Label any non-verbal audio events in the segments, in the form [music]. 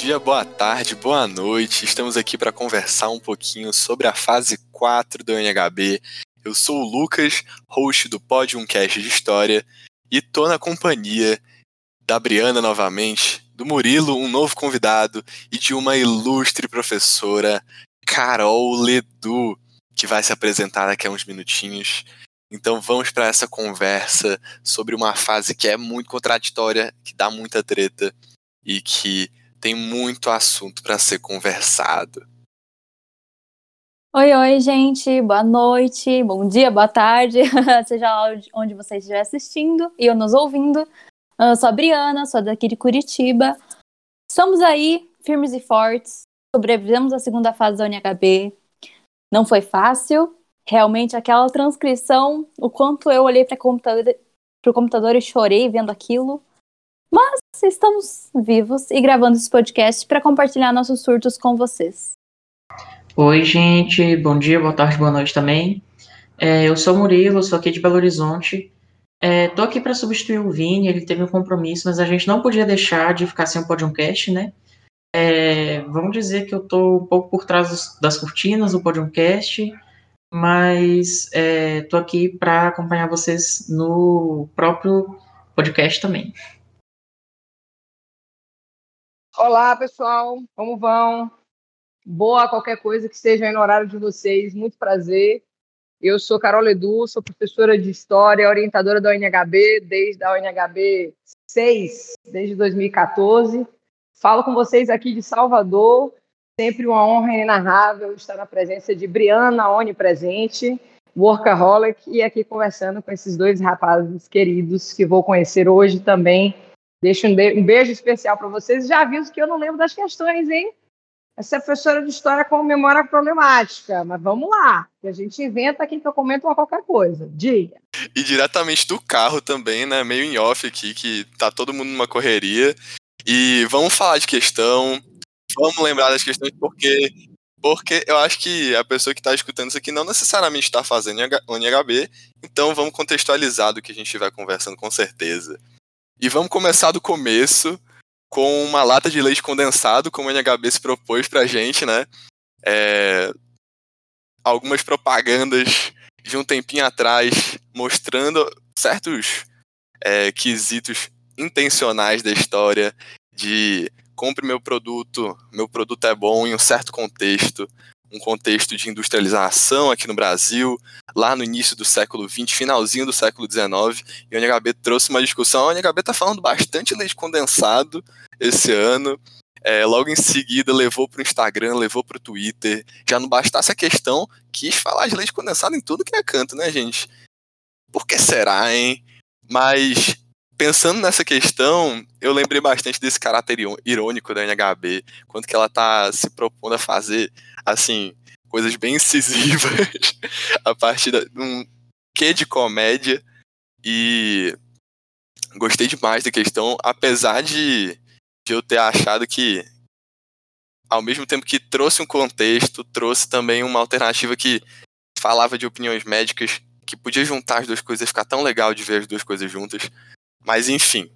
Dia, boa tarde, boa noite. Estamos aqui para conversar um pouquinho sobre a fase 4 do NHB. Eu sou o Lucas, host do Podium Cast de História, e tô na companhia da Briana novamente, do Murilo, um novo convidado, e de uma ilustre professora, Carol Ledu, que vai se apresentar daqui a uns minutinhos. Então vamos para essa conversa sobre uma fase que é muito contraditória, que dá muita treta e que tem muito assunto para ser conversado. Oi, oi, gente. Boa noite, bom dia, boa tarde, [laughs] seja lá onde você estiver assistindo e eu nos ouvindo. Eu sou a Briana, sou daqui de Curitiba. Estamos aí, firmes e fortes. Sobrevivemos à segunda fase da UNHB. Não foi fácil. Realmente, aquela transcrição, o quanto eu olhei para o computador, computador e chorei vendo aquilo. Mas estamos vivos e gravando esse podcast para compartilhar nossos surtos com vocês. Oi, gente. Bom dia, boa tarde, boa noite também. É, eu sou Murilo, sou aqui de Belo Horizonte. É, tô aqui para substituir o Vini, ele teve um compromisso, mas a gente não podia deixar de ficar sem um podcast, né? É, vamos dizer que eu tô um pouco por trás das cortinas do podcast, mas é, tô aqui para acompanhar vocês no próprio podcast também. Olá, pessoal, como vão? Boa qualquer coisa que esteja no horário de vocês, muito prazer. Eu sou Carol Edu, sou professora de História, orientadora da UNHB desde a UNHB 6, desde 2014. Falo com vocês aqui de Salvador, sempre uma honra inenarrável estar na presença de Briana Onipresente, workaholic, e aqui conversando com esses dois rapazes queridos que vou conhecer hoje também Deixo um, um beijo especial para vocês. Já aviso que eu não lembro das questões, hein? Essa professora de história com memória problemática, mas vamos lá, que a gente inventa aqui que eu comento uma qualquer coisa. Diga. E diretamente do carro também, né? Meio em off aqui, que tá todo mundo numa correria. E vamos falar de questão, vamos lembrar das questões, porque porque eu acho que a pessoa que está escutando isso aqui não necessariamente está fazendo o NHB, então vamos contextualizar do que a gente vai conversando com certeza. E vamos começar do começo com uma lata de leite condensado, como o NHB se propôs pra gente, né? É... Algumas propagandas de um tempinho atrás mostrando certos é, quesitos intencionais da história de compre meu produto, meu produto é bom em um certo contexto, um contexto de industrialização aqui no Brasil, lá no início do século XX, finalzinho do século XIX, e o NHB trouxe uma discussão. O NHB está falando bastante leite condensado esse ano. É, logo em seguida levou para o Instagram, levou para o Twitter. Já não bastasse a questão, quis falar de leite condensado em tudo que é canto, né, gente? Por que será, hein? Mas pensando nessa questão, eu lembrei bastante desse caráter irônico da NHB, quanto que ela tá se propondo a fazer assim, coisas bem incisivas [laughs] a partir de um quê de comédia e gostei demais da questão, apesar de, de eu ter achado que ao mesmo tempo que trouxe um contexto, trouxe também uma alternativa que falava de opiniões médicas, que podia juntar as duas coisas ficar tão legal de ver as duas coisas juntas. Mas enfim.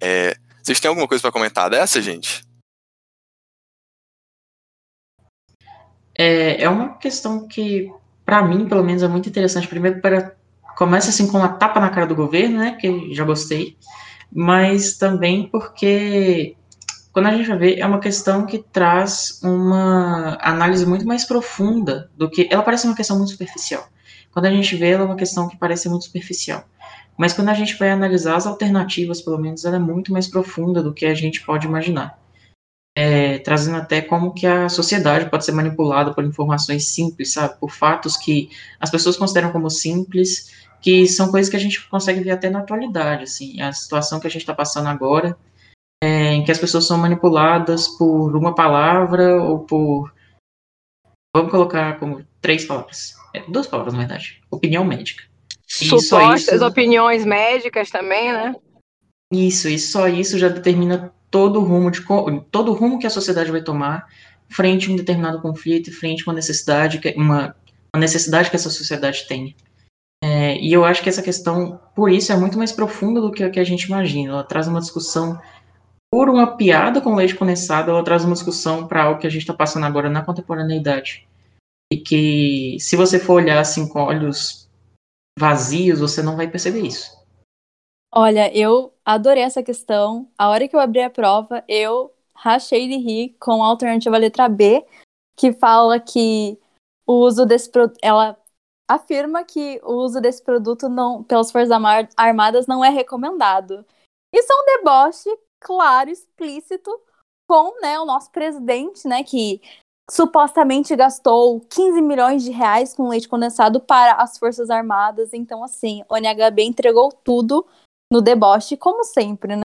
É, vocês têm alguma coisa para comentar dessa, gente? É, é uma questão que, para mim, pelo menos, é muito interessante. Primeiro, para começa assim com uma tapa na cara do governo, né? Que já gostei, mas também porque quando a gente vai ver, é uma questão que traz uma análise muito mais profunda do que. Ela parece uma questão muito superficial. Quando a gente vê, ela é uma questão que parece muito superficial. Mas quando a gente vai analisar as alternativas, pelo menos, ela é muito mais profunda do que a gente pode imaginar. É, trazendo até como que a sociedade pode ser manipulada por informações simples, sabe, por fatos que as pessoas consideram como simples, que são coisas que a gente consegue ver até na atualidade, assim, a situação que a gente está passando agora, é, em que as pessoas são manipuladas por uma palavra ou por, vamos colocar como três palavras, é, duas palavras na verdade, opinião médica. Supostas isso, opiniões médicas também, né? Isso, e só isso já determina todo o rumo de todo o rumo que a sociedade vai tomar frente a um determinado conflito, frente a uma necessidade que uma, uma necessidade que essa sociedade tem. É, e eu acho que essa questão, por isso, é muito mais profunda do que que a gente imagina. Ela traz uma discussão por uma piada com leite condensado, ela traz uma discussão para algo que a gente está passando agora na contemporaneidade. E que, se você for olhar assim com olhos vazios, você não vai perceber isso. Olha, eu adorei essa questão. A hora que eu abri a prova, eu rachei de rir com a alternativa letra B, que fala que o uso desse produto. Ela afirma que o uso desse produto não, pelas Forças Armadas não é recomendado. Isso é um deboche claro, explícito, com né, o nosso presidente, né, que supostamente gastou 15 milhões de reais com leite condensado para as Forças Armadas. Então, assim, o NHB entregou tudo no deboche, como sempre, né?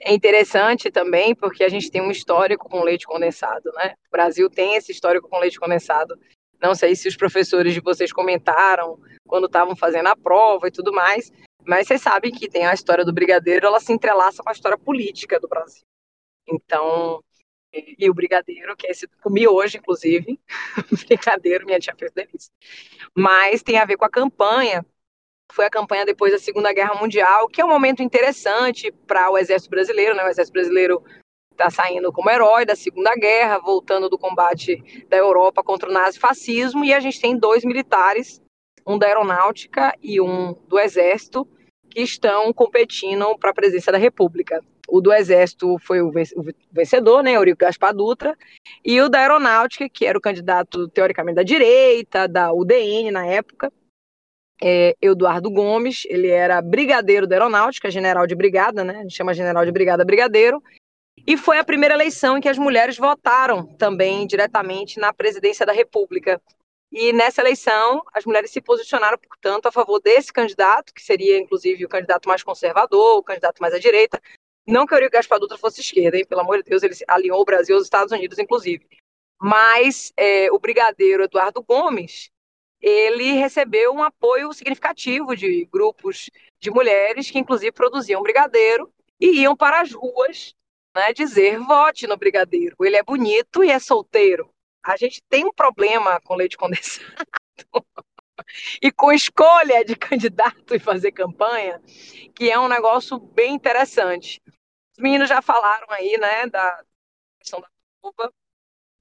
É interessante também porque a gente tem um histórico com leite condensado, né? O Brasil tem esse histórico com leite condensado. Não sei se os professores de vocês comentaram quando estavam fazendo a prova e tudo mais, mas vocês sabem que tem a história do brigadeiro, ela se entrelaça com a história política do Brasil. Então, e o brigadeiro, que é esse comi hoje, inclusive, [laughs] brigadeiro, minha tia fez delícia. Mas tem a ver com a campanha, foi a campanha depois da Segunda Guerra Mundial, que é um momento interessante para o Exército Brasileiro, né? O Exército Brasileiro está saindo como herói da Segunda Guerra, voltando do combate da Europa contra o nazifascismo, e a gente tem dois militares, um da aeronáutica e um do exército, que estão competindo para a presidência da República. O do Exército foi o vencedor, né, Eurico Gaspar Dutra, e o da Aeronáutica, que era o candidato teoricamente da direita, da UDN na época, é, Eduardo Gomes, ele era brigadeiro da Aeronáutica, general de brigada, né, a gente chama general de brigada brigadeiro, e foi a primeira eleição em que as mulheres votaram também diretamente na presidência da República. E nessa eleição, as mulheres se posicionaram, portanto, a favor desse candidato, que seria, inclusive, o candidato mais conservador, o candidato mais à direita. Não que Eurico Gaspar Dutra fosse esquerda, hein? pelo amor de Deus, ele alinhou o Brasil aos Estados Unidos, inclusive. Mas é, o brigadeiro Eduardo Gomes, ele recebeu um apoio significativo de grupos de mulheres que, inclusive, produziam brigadeiro e iam para as ruas né, dizer vote no brigadeiro. Ele é bonito e é solteiro a gente tem um problema com leite condensado [laughs] e com escolha de candidato e fazer campanha, que é um negócio bem interessante. Os meninos já falaram aí, né, da questão da prova.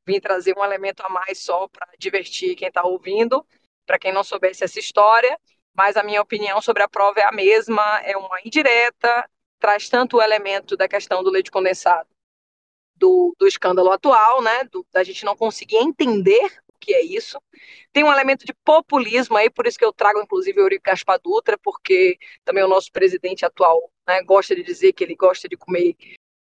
Vim trazer um elemento a mais só para divertir quem está ouvindo, para quem não soubesse essa história. Mas a minha opinião sobre a prova é a mesma, é uma indireta, traz tanto o elemento da questão do leite condensado do, do escândalo atual, né? Do, da gente não conseguir entender que é isso. Tem um elemento de populismo aí, por isso que eu trago, inclusive, o Eurico Gaspar Dutra, porque também o nosso presidente atual né, gosta de dizer que ele gosta de comer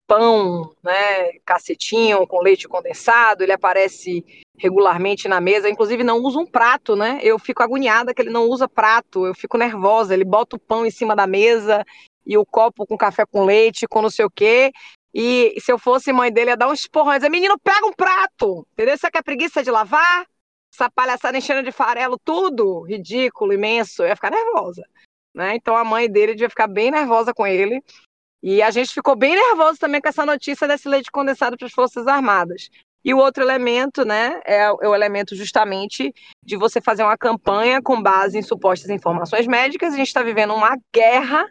pão, né, cacetinho com leite condensado, ele aparece regularmente na mesa, inclusive não usa um prato, né? Eu fico agoniada que ele não usa prato, eu fico nervosa, ele bota o pão em cima da mesa e o copo com café com leite, com não sei o quê, e se eu fosse mãe dele, ia dar uns porrões. Menino, pega um prato! Entendeu? Você quer preguiça de lavar? Essa palhaçada enchendo de farelo, tudo ridículo, imenso. Eu ia ficar nervosa. Né? Então a mãe dele devia ficar bem nervosa com ele. E a gente ficou bem nervoso também com essa notícia desse leite condensado para as Forças Armadas. E o outro elemento, né, é, é, o elemento justamente de você fazer uma campanha com base em supostas informações médicas. A gente está vivendo uma guerra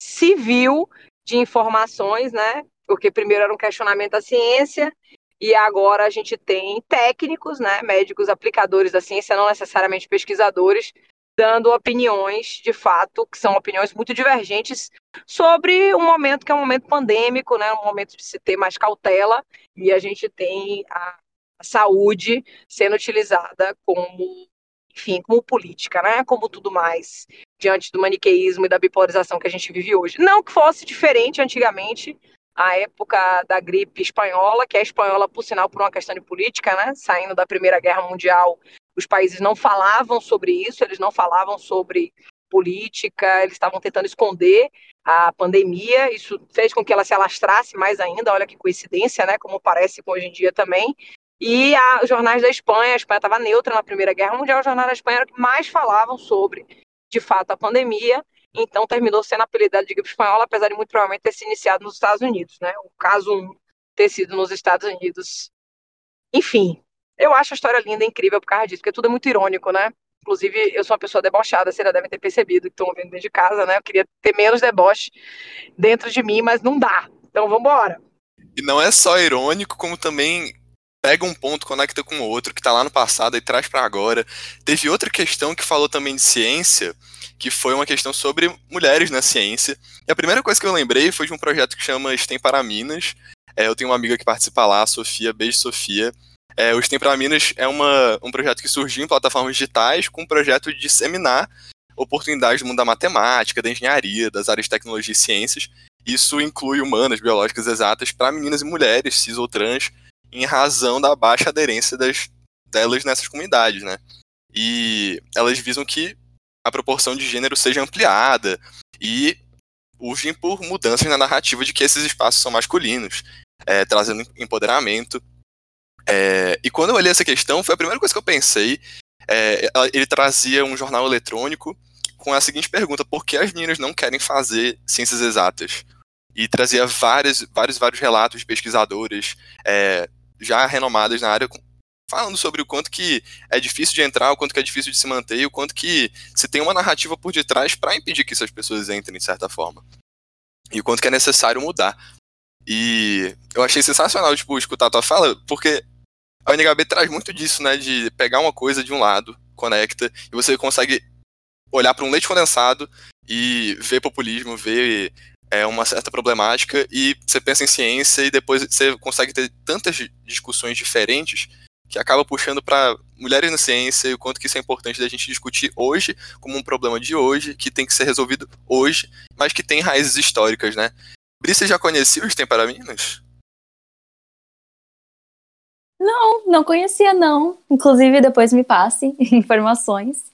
civil de informações, né, porque primeiro era um questionamento da ciência e agora a gente tem técnicos, né, médicos aplicadores da ciência, não necessariamente pesquisadores, dando opiniões, de fato, que são opiniões muito divergentes sobre um momento que é um momento pandêmico, né, um momento de se ter mais cautela, e a gente tem a, saúde sendo utilizada como, enfim, como política, né, como tudo mais, diante do maniqueísmo e da bipolarização que a gente vive hoje. Não que fosse diferente antigamente, a época da gripe espanhola, que é espanhola, por sinal, por uma questão de política, né? Saindo da Primeira Guerra Mundial, os países não falavam sobre isso, eles não falavam sobre política, eles estavam tentando esconder a pandemia, isso fez com que ela se alastrasse mais ainda, olha que coincidência, né? Como parece com hoje em dia também. E a, os jornais da Espanha, a Espanha estava neutra na Primeira Guerra Mundial, os jornais da Espanha eram que mais falavam sobre, de fato, a pandemia, então terminou sendo apelidado de gripe espanhola, apesar de muito provavelmente ter se iniciado nos Estados Unidos, né? O caso 1 ter sido nos Estados Unidos. Enfim, eu acho a história linda, incrível por causa disso, porque tudo é muito irônico, né? Inclusive, eu sou uma pessoa debochada, vocês já devem ter percebido que estão ouvindo dentro de casa, né? Eu queria ter menos deboche dentro de mim, mas não dá. Então, vamos embora. E não é só irônico, como também pega um ponto, conecta com outro, que tá lá no passado e traz para agora. Teve outra questão que falou também de ciência, que foi uma questão sobre mulheres na ciência. E a primeira coisa que eu lembrei foi de um projeto que chama STEM para Minas. É, eu tenho uma amiga que participa lá, Sofia, beijo Sofia. É, o STEM para Minas é uma, um projeto que surgiu em plataformas digitais com um projeto de disseminar oportunidades do mundo da matemática, da engenharia, das áreas de tecnologia e ciências. Isso inclui humanas, biológicas, exatas, para meninas e mulheres, cis ou trans, em razão da baixa aderência das, delas nessas comunidades, né? E elas visam que a proporção de gênero seja ampliada e urgem por mudanças na narrativa de que esses espaços são masculinos, é, trazendo empoderamento. É, e quando eu olhei essa questão, foi a primeira coisa que eu pensei. É, ele trazia um jornal eletrônico com a seguinte pergunta: por que as meninas não querem fazer ciências exatas? E trazia vários, vários, vários relatos de pesquisadoras é, já renomadas na área falando sobre o quanto que é difícil de entrar, o quanto que é difícil de se manter, e o quanto que se tem uma narrativa por detrás para impedir que essas pessoas entrem de certa forma. E o quanto que é necessário mudar. E eu achei sensacional, tipo, escutar a tua fala, porque a UNHB traz muito disso, né, de pegar uma coisa de um lado, conecta, e você consegue olhar para um leite condensado e ver populismo, ver é, uma certa problemática, e você pensa em ciência e depois você consegue ter tantas discussões diferentes que acaba puxando para mulheres na ciência e o quanto que isso é importante da gente discutir hoje como um problema de hoje, que tem que ser resolvido hoje, mas que tem raízes históricas, né? Brice já conhecia os Temperaminos? Não, não conhecia não. Inclusive, depois me passe [laughs] informações.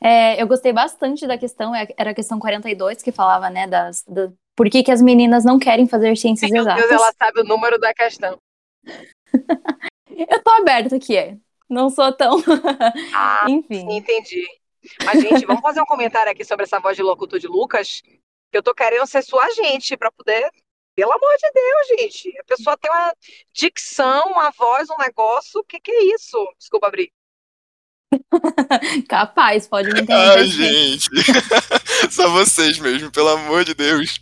É, eu gostei bastante da questão, é, era a questão 42, que falava, né, das, das por que, que as meninas não querem fazer ciências Meu exatas. Deus, ela sabe o número da questão. [laughs] Eu tô aberta aqui, é. Não sou tão. [laughs] Ah, Enfim. Entendi. Mas, gente, vamos fazer um comentário aqui sobre essa voz de locutor de Lucas. Que eu tô querendo ser sua gente para poder. Pelo amor de Deus, gente. A pessoa tem uma dicção, uma voz, um negócio. O que, que é isso? Desculpa abrir. [laughs] Capaz, pode me entender. Ai, gente. [laughs] Só vocês mesmo, pelo amor de Deus.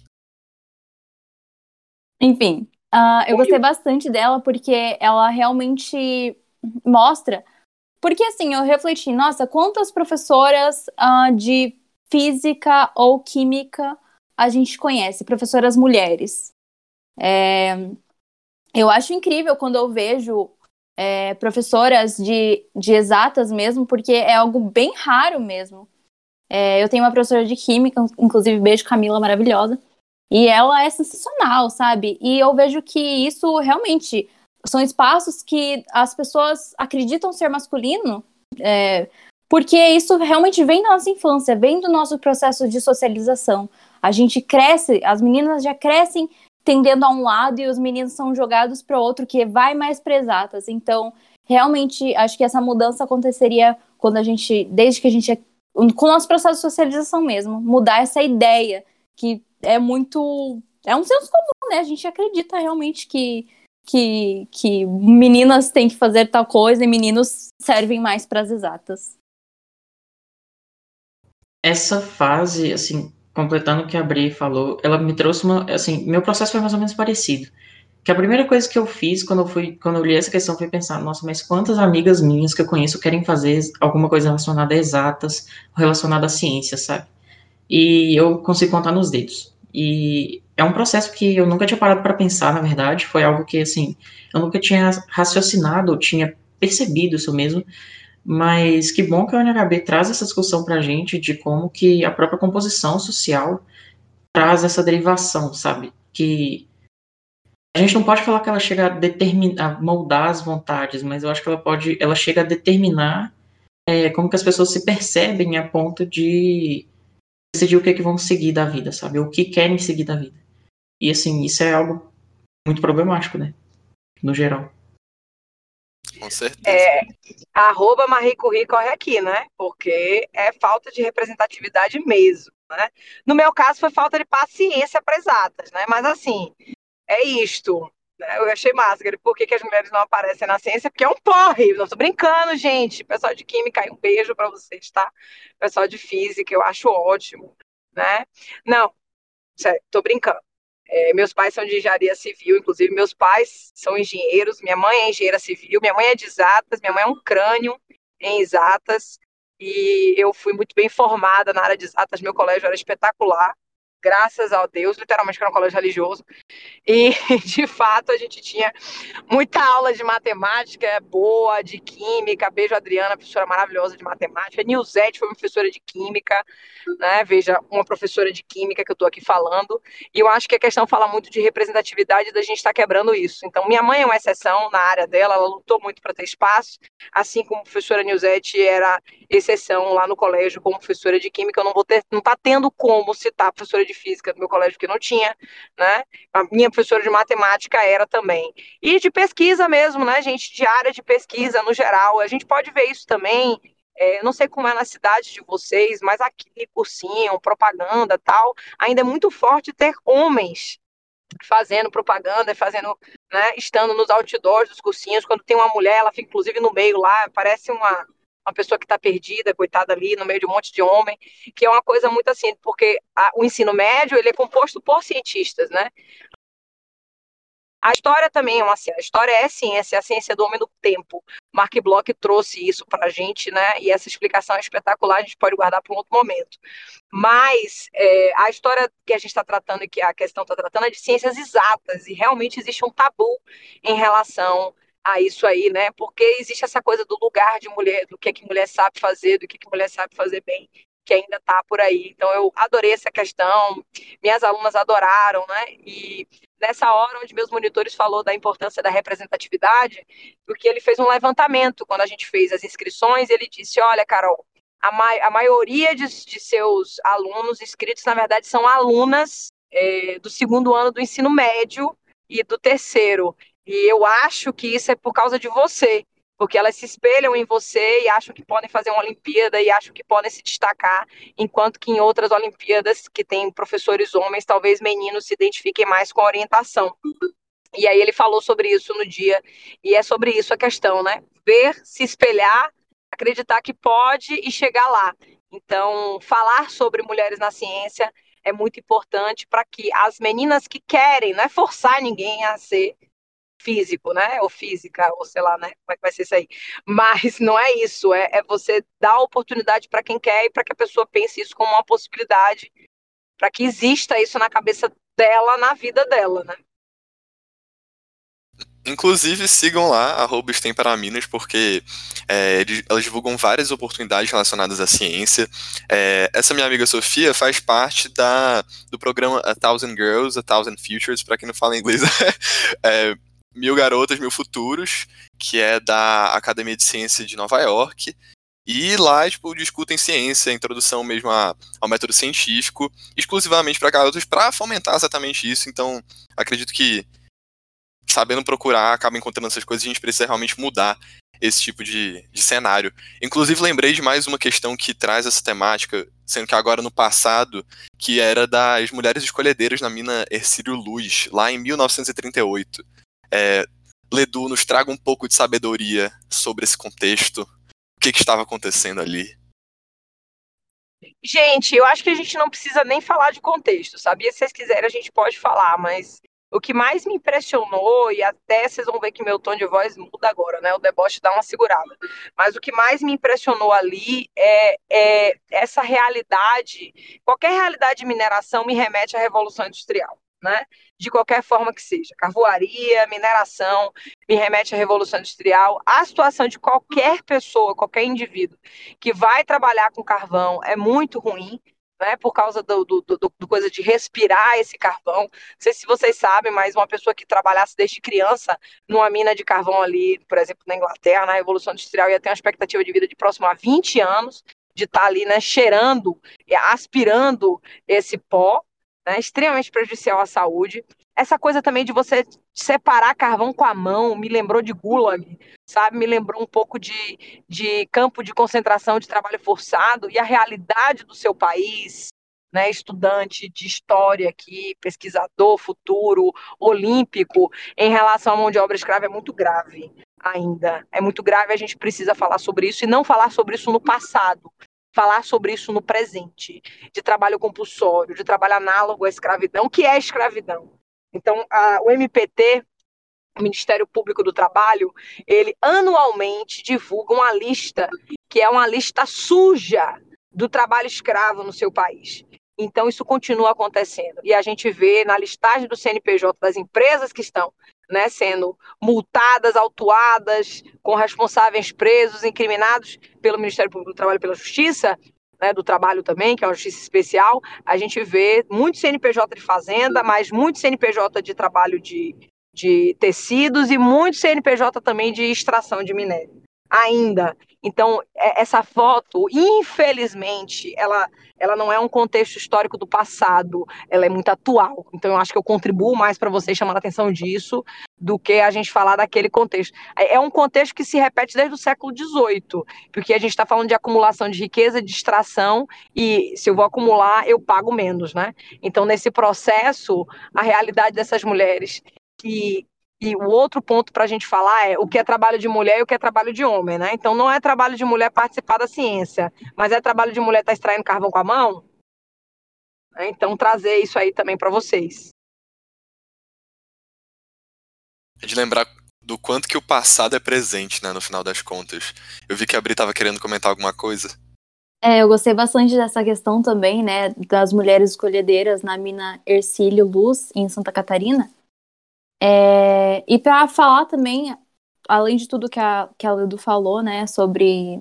Enfim, Uh, eu gostei bastante dela porque ela realmente mostra. Porque assim, eu refleti, nossa, quantas professoras uh, de física ou química a gente conhece, professoras mulheres. É, eu acho incrível quando eu vejo é, professoras de, de exatas mesmo, porque é algo bem raro mesmo. É, eu tenho uma professora de química, inclusive beijo Camila, maravilhosa. E ela é sensacional, sabe? E eu vejo que isso realmente são espaços que as pessoas acreditam ser masculino, é, porque isso realmente vem da nossa infância, vem do nosso processo de socialização. A gente cresce, as meninas já crescem tendendo a um lado e os meninos são jogados para o outro que vai mais presatas. Então, realmente, acho que essa mudança aconteceria quando a gente, desde que a gente é, com o nosso processo de socialização mesmo, mudar essa ideia que é muito. É um senso comum, né? A gente acredita realmente que, que, que meninas têm que fazer tal coisa e meninos servem mais para as exatas. Essa fase, assim, completando o que a Bri falou, ela me trouxe uma. Assim, meu processo foi mais ou menos parecido. Que a primeira coisa que eu fiz quando eu fui, quando eu li essa questão foi pensar, nossa, mas quantas amigas minhas que eu conheço querem fazer alguma coisa relacionada a exatas, relacionada à ciência, sabe? E eu consigo contar nos dedos. E é um processo que eu nunca tinha parado para pensar, na verdade. Foi algo que, assim, eu nunca tinha raciocinado, tinha percebido isso mesmo. Mas que bom que a UNHB traz essa discussão para a gente de como que a própria composição social traz essa derivação, sabe? Que a gente não pode falar que ela chega a determinar, a moldar as vontades, mas eu acho que ela pode, ela chega a determinar é, como que as pessoas se percebem a ponto de decidir o que é que vão seguir da vida, sabe? O que querem seguir da vida. E assim, isso é algo muito problemático, né? No geral. Com certeza. É, arroba Marie Curie corre aqui, né? Porque é falta de representatividade mesmo, né? No meu caso, foi falta de paciência para exatas, né? Mas assim, é isto. Eu achei massa. Por que, que as mulheres não aparecem na ciência? Porque é um porre. Não tô brincando, gente. Pessoal de química, um beijo para vocês, tá? Pessoal de física, eu acho ótimo, né? Não, sério, tô brincando. É, meus pais são de engenharia civil, inclusive meus pais são engenheiros. Minha mãe é engenheira civil, minha mãe é de exatas, minha mãe é um crânio em exatas. E eu fui muito bem formada na área de exatas. Meu colégio era espetacular graças a Deus, literalmente que era um colégio religioso. E, [laughs] de fato, a gente tinha muita aula de matemática boa, de química. Beijo, Adriana, professora maravilhosa de matemática. Nilzete foi professora de química, né? Veja, uma professora de química que eu estou aqui falando. E eu acho que a questão fala muito de representatividade da gente estar tá quebrando isso. Então, minha mãe é uma exceção na área dela, ela lutou muito para ter espaço, assim como a professora Nilzete era exceção lá no colégio como professora de química. Eu não vou ter, não está tendo como citar a professora de de física do meu colégio que não tinha, né? A minha professora de matemática era também. E de pesquisa mesmo, né, gente? De área de pesquisa no geral. A gente pode ver isso também. É, não sei como é na cidade de vocês, mas aqui, cursinho, propaganda tal, ainda é muito forte ter homens fazendo propaganda, fazendo, né, estando nos outdoors dos cursinhos, quando tem uma mulher, ela fica inclusive no meio lá, parece uma, uma pessoa que está perdida, coitada ali, no meio de um monte de homem, que é uma coisa muito assim, porque a, o ensino médio ele é composto por cientistas, né? A história também é uma ciência. A história é ciência, é a ciência do homem do tempo. Mark Bloch trouxe isso para a gente, né? E essa explicação é espetacular, a gente pode guardar para um outro momento. Mas é, a história que a gente está tratando e que a questão está tratando é de ciências exatas, e realmente existe um tabu em relação a isso aí, né? Porque existe essa coisa do lugar de mulher, do que a que mulher sabe fazer, do que a mulher sabe fazer bem, que ainda está por aí. Então eu adorei essa questão, minhas alunas adoraram, né? E nessa hora onde meus monitores falou da importância da representatividade, porque ele fez um levantamento quando a gente fez as inscrições, ele disse, olha, Carol, a, ma a maioria de, de, seus alunos inscritos, na verdade, são alunas é, do segundo ano do ensino médio e do terceiro. E eu acho que isso é por causa de você, porque elas se espelham em você e acham que podem fazer uma Olimpíada e acham que podem se destacar, enquanto que em outras Olimpíadas que tem professores homens, talvez meninos se identifiquem mais com orientação. E aí ele falou sobre isso no dia, e é sobre isso a questão, né? Ver, se espelhar, acreditar que pode e chegar lá. Então, falar sobre mulheres na ciência é muito importante para que as meninas que querem, não é forçar ninguém a ser físico, né? Ou física, ou sei lá, né? Como é que vai ser isso aí? Mas não é isso, é, é você dar oportunidade para quem quer e para que a pessoa pense isso como uma possibilidade, para que exista isso na cabeça dela, na vida dela, né? Inclusive, sigam lá, arroba Minas, porque é, elas divulgam várias oportunidades relacionadas à ciência. É, essa minha amiga Sofia faz parte da, do programa A Thousand Girls, A Thousand Futures, para quem não fala inglês, [laughs] é, Mil Garotas, Mil Futuros, que é da Academia de Ciência de Nova York. E lá, tipo, discutem ciência, introdução mesmo a, ao método científico, exclusivamente para garotos, para fomentar exatamente isso. Então, acredito que, sabendo procurar, acaba encontrando essas coisas, a gente precisa realmente mudar esse tipo de, de cenário. Inclusive, lembrei de mais uma questão que traz essa temática, sendo que agora no passado, que era das mulheres escolhedeiras na mina Ercílio Luz, lá em 1938. É, Ledu, nos traga um pouco de sabedoria sobre esse contexto. O que, que estava acontecendo ali? Gente, eu acho que a gente não precisa nem falar de contexto, sabia? Se vocês quiserem, a gente pode falar, mas o que mais me impressionou, e até vocês vão ver que meu tom de voz muda agora, né? O deboche dá uma segurada. Mas o que mais me impressionou ali é, é essa realidade. Qualquer realidade de mineração me remete à Revolução Industrial né? De qualquer forma que seja. Carvoaria, mineração, me remete à Revolução Industrial. A situação de qualquer pessoa, qualquer indivíduo que vai trabalhar com carvão é muito ruim. Né, por causa do, do, do, do, coisa de respirar esse carvão. Não sei se vocês sabem, mas uma pessoa que trabalhasse desde criança numa mina de carvão ali, por exemplo, na Inglaterra, na Revolução Industrial, ia ter uma expectativa de vida de próximo a 20 anos, de estar tá ali, né, cheirando, aspirando esse pó, né, extremamente prejudicial à saúde. Essa coisa também de você separar carvão com a mão me lembrou de gulag, sabe? Me lembrou um pouco de, de campo de concentração de trabalho forçado e a realidade do seu país, né, estudante de história aqui, pesquisador futuro, olímpico, em relação à mão de obra escrava é muito grave ainda. É muito grave, a gente precisa falar sobre isso e não falar sobre isso no passado, falar sobre isso no presente, de trabalho compulsório, de trabalho análogo à escravidão, que é escravidão. Então, a, o MPT, o Ministério Público do Trabalho, ele anualmente divulga uma lista que é uma lista suja do trabalho escravo no seu país. Então, isso continua acontecendo. E a gente vê na listagem do CNPJ das empresas que estão né, sendo multadas, autuadas, com responsáveis presos, incriminados pelo Ministério Público do Trabalho e pela Justiça, né, do Trabalho também, que é uma justiça especial, a gente vê muito CNPJ de fazenda, mas muito CNPJ de trabalho de, de tecidos e muito CNPJ também de extração de minério. Ainda. Então, é, essa foto, infelizmente, ela, ela não é um contexto histórico do passado, ela é muito atual. Então, eu acho que eu contribuo mais para vocês chamando a atenção disso do que a gente falar daquele contexto. É, é um contexto que se repete desde o século XVIII, porque a gente está falando de acumulação de riqueza, de extração, e se eu vou acumular, eu pago menos, né? Então, nesse processo, a realidade dessas mulheres que e o outro ponto para a gente falar é o que é trabalho de mulher e o que é trabalho de homem, né? Então não é trabalho de mulher participar da ciência, mas é trabalho de mulher estar tá extraindo carvão com a mão. Né? Então trazer isso aí também para vocês. É de lembrar do quanto que o passado é presente, né, no final das contas. Eu vi que a Bri estava querendo comentar alguma coisa. É, eu gostei bastante dessa questão também, né, das mulheres escolhedeiras na mina Ercílio Luz, em Santa Catarina é, e para falar também, além de tudo que a, que a Ludo falou, né, sobre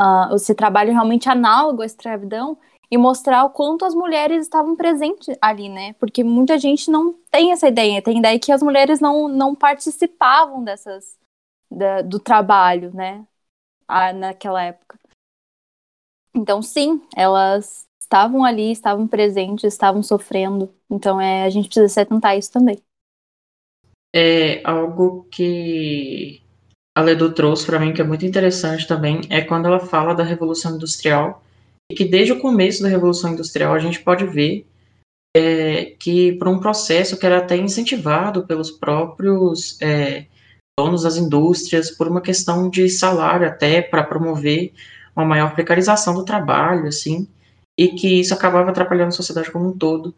uh, esse trabalho realmente análogo à escravidão, e mostrar o quanto as mulheres estavam presentes ali, né? Porque muita gente não tem essa ideia, tem ideia que as mulheres não, não participavam dessas da, do trabalho, né? Naquela época. Então, sim, elas estavam ali, estavam presentes, estavam sofrendo. Então, é, a gente precisa se atentar a isso também é algo que a Ledo trouxe para mim que é muito interessante também é quando ela fala da Revolução Industrial e que desde o começo da Revolução Industrial a gente pode ver é, que por um processo que era até incentivado pelos próprios é, donos das indústrias por uma questão de salário até para promover uma maior precarização do trabalho assim e que isso acabava atrapalhando a sociedade como um todo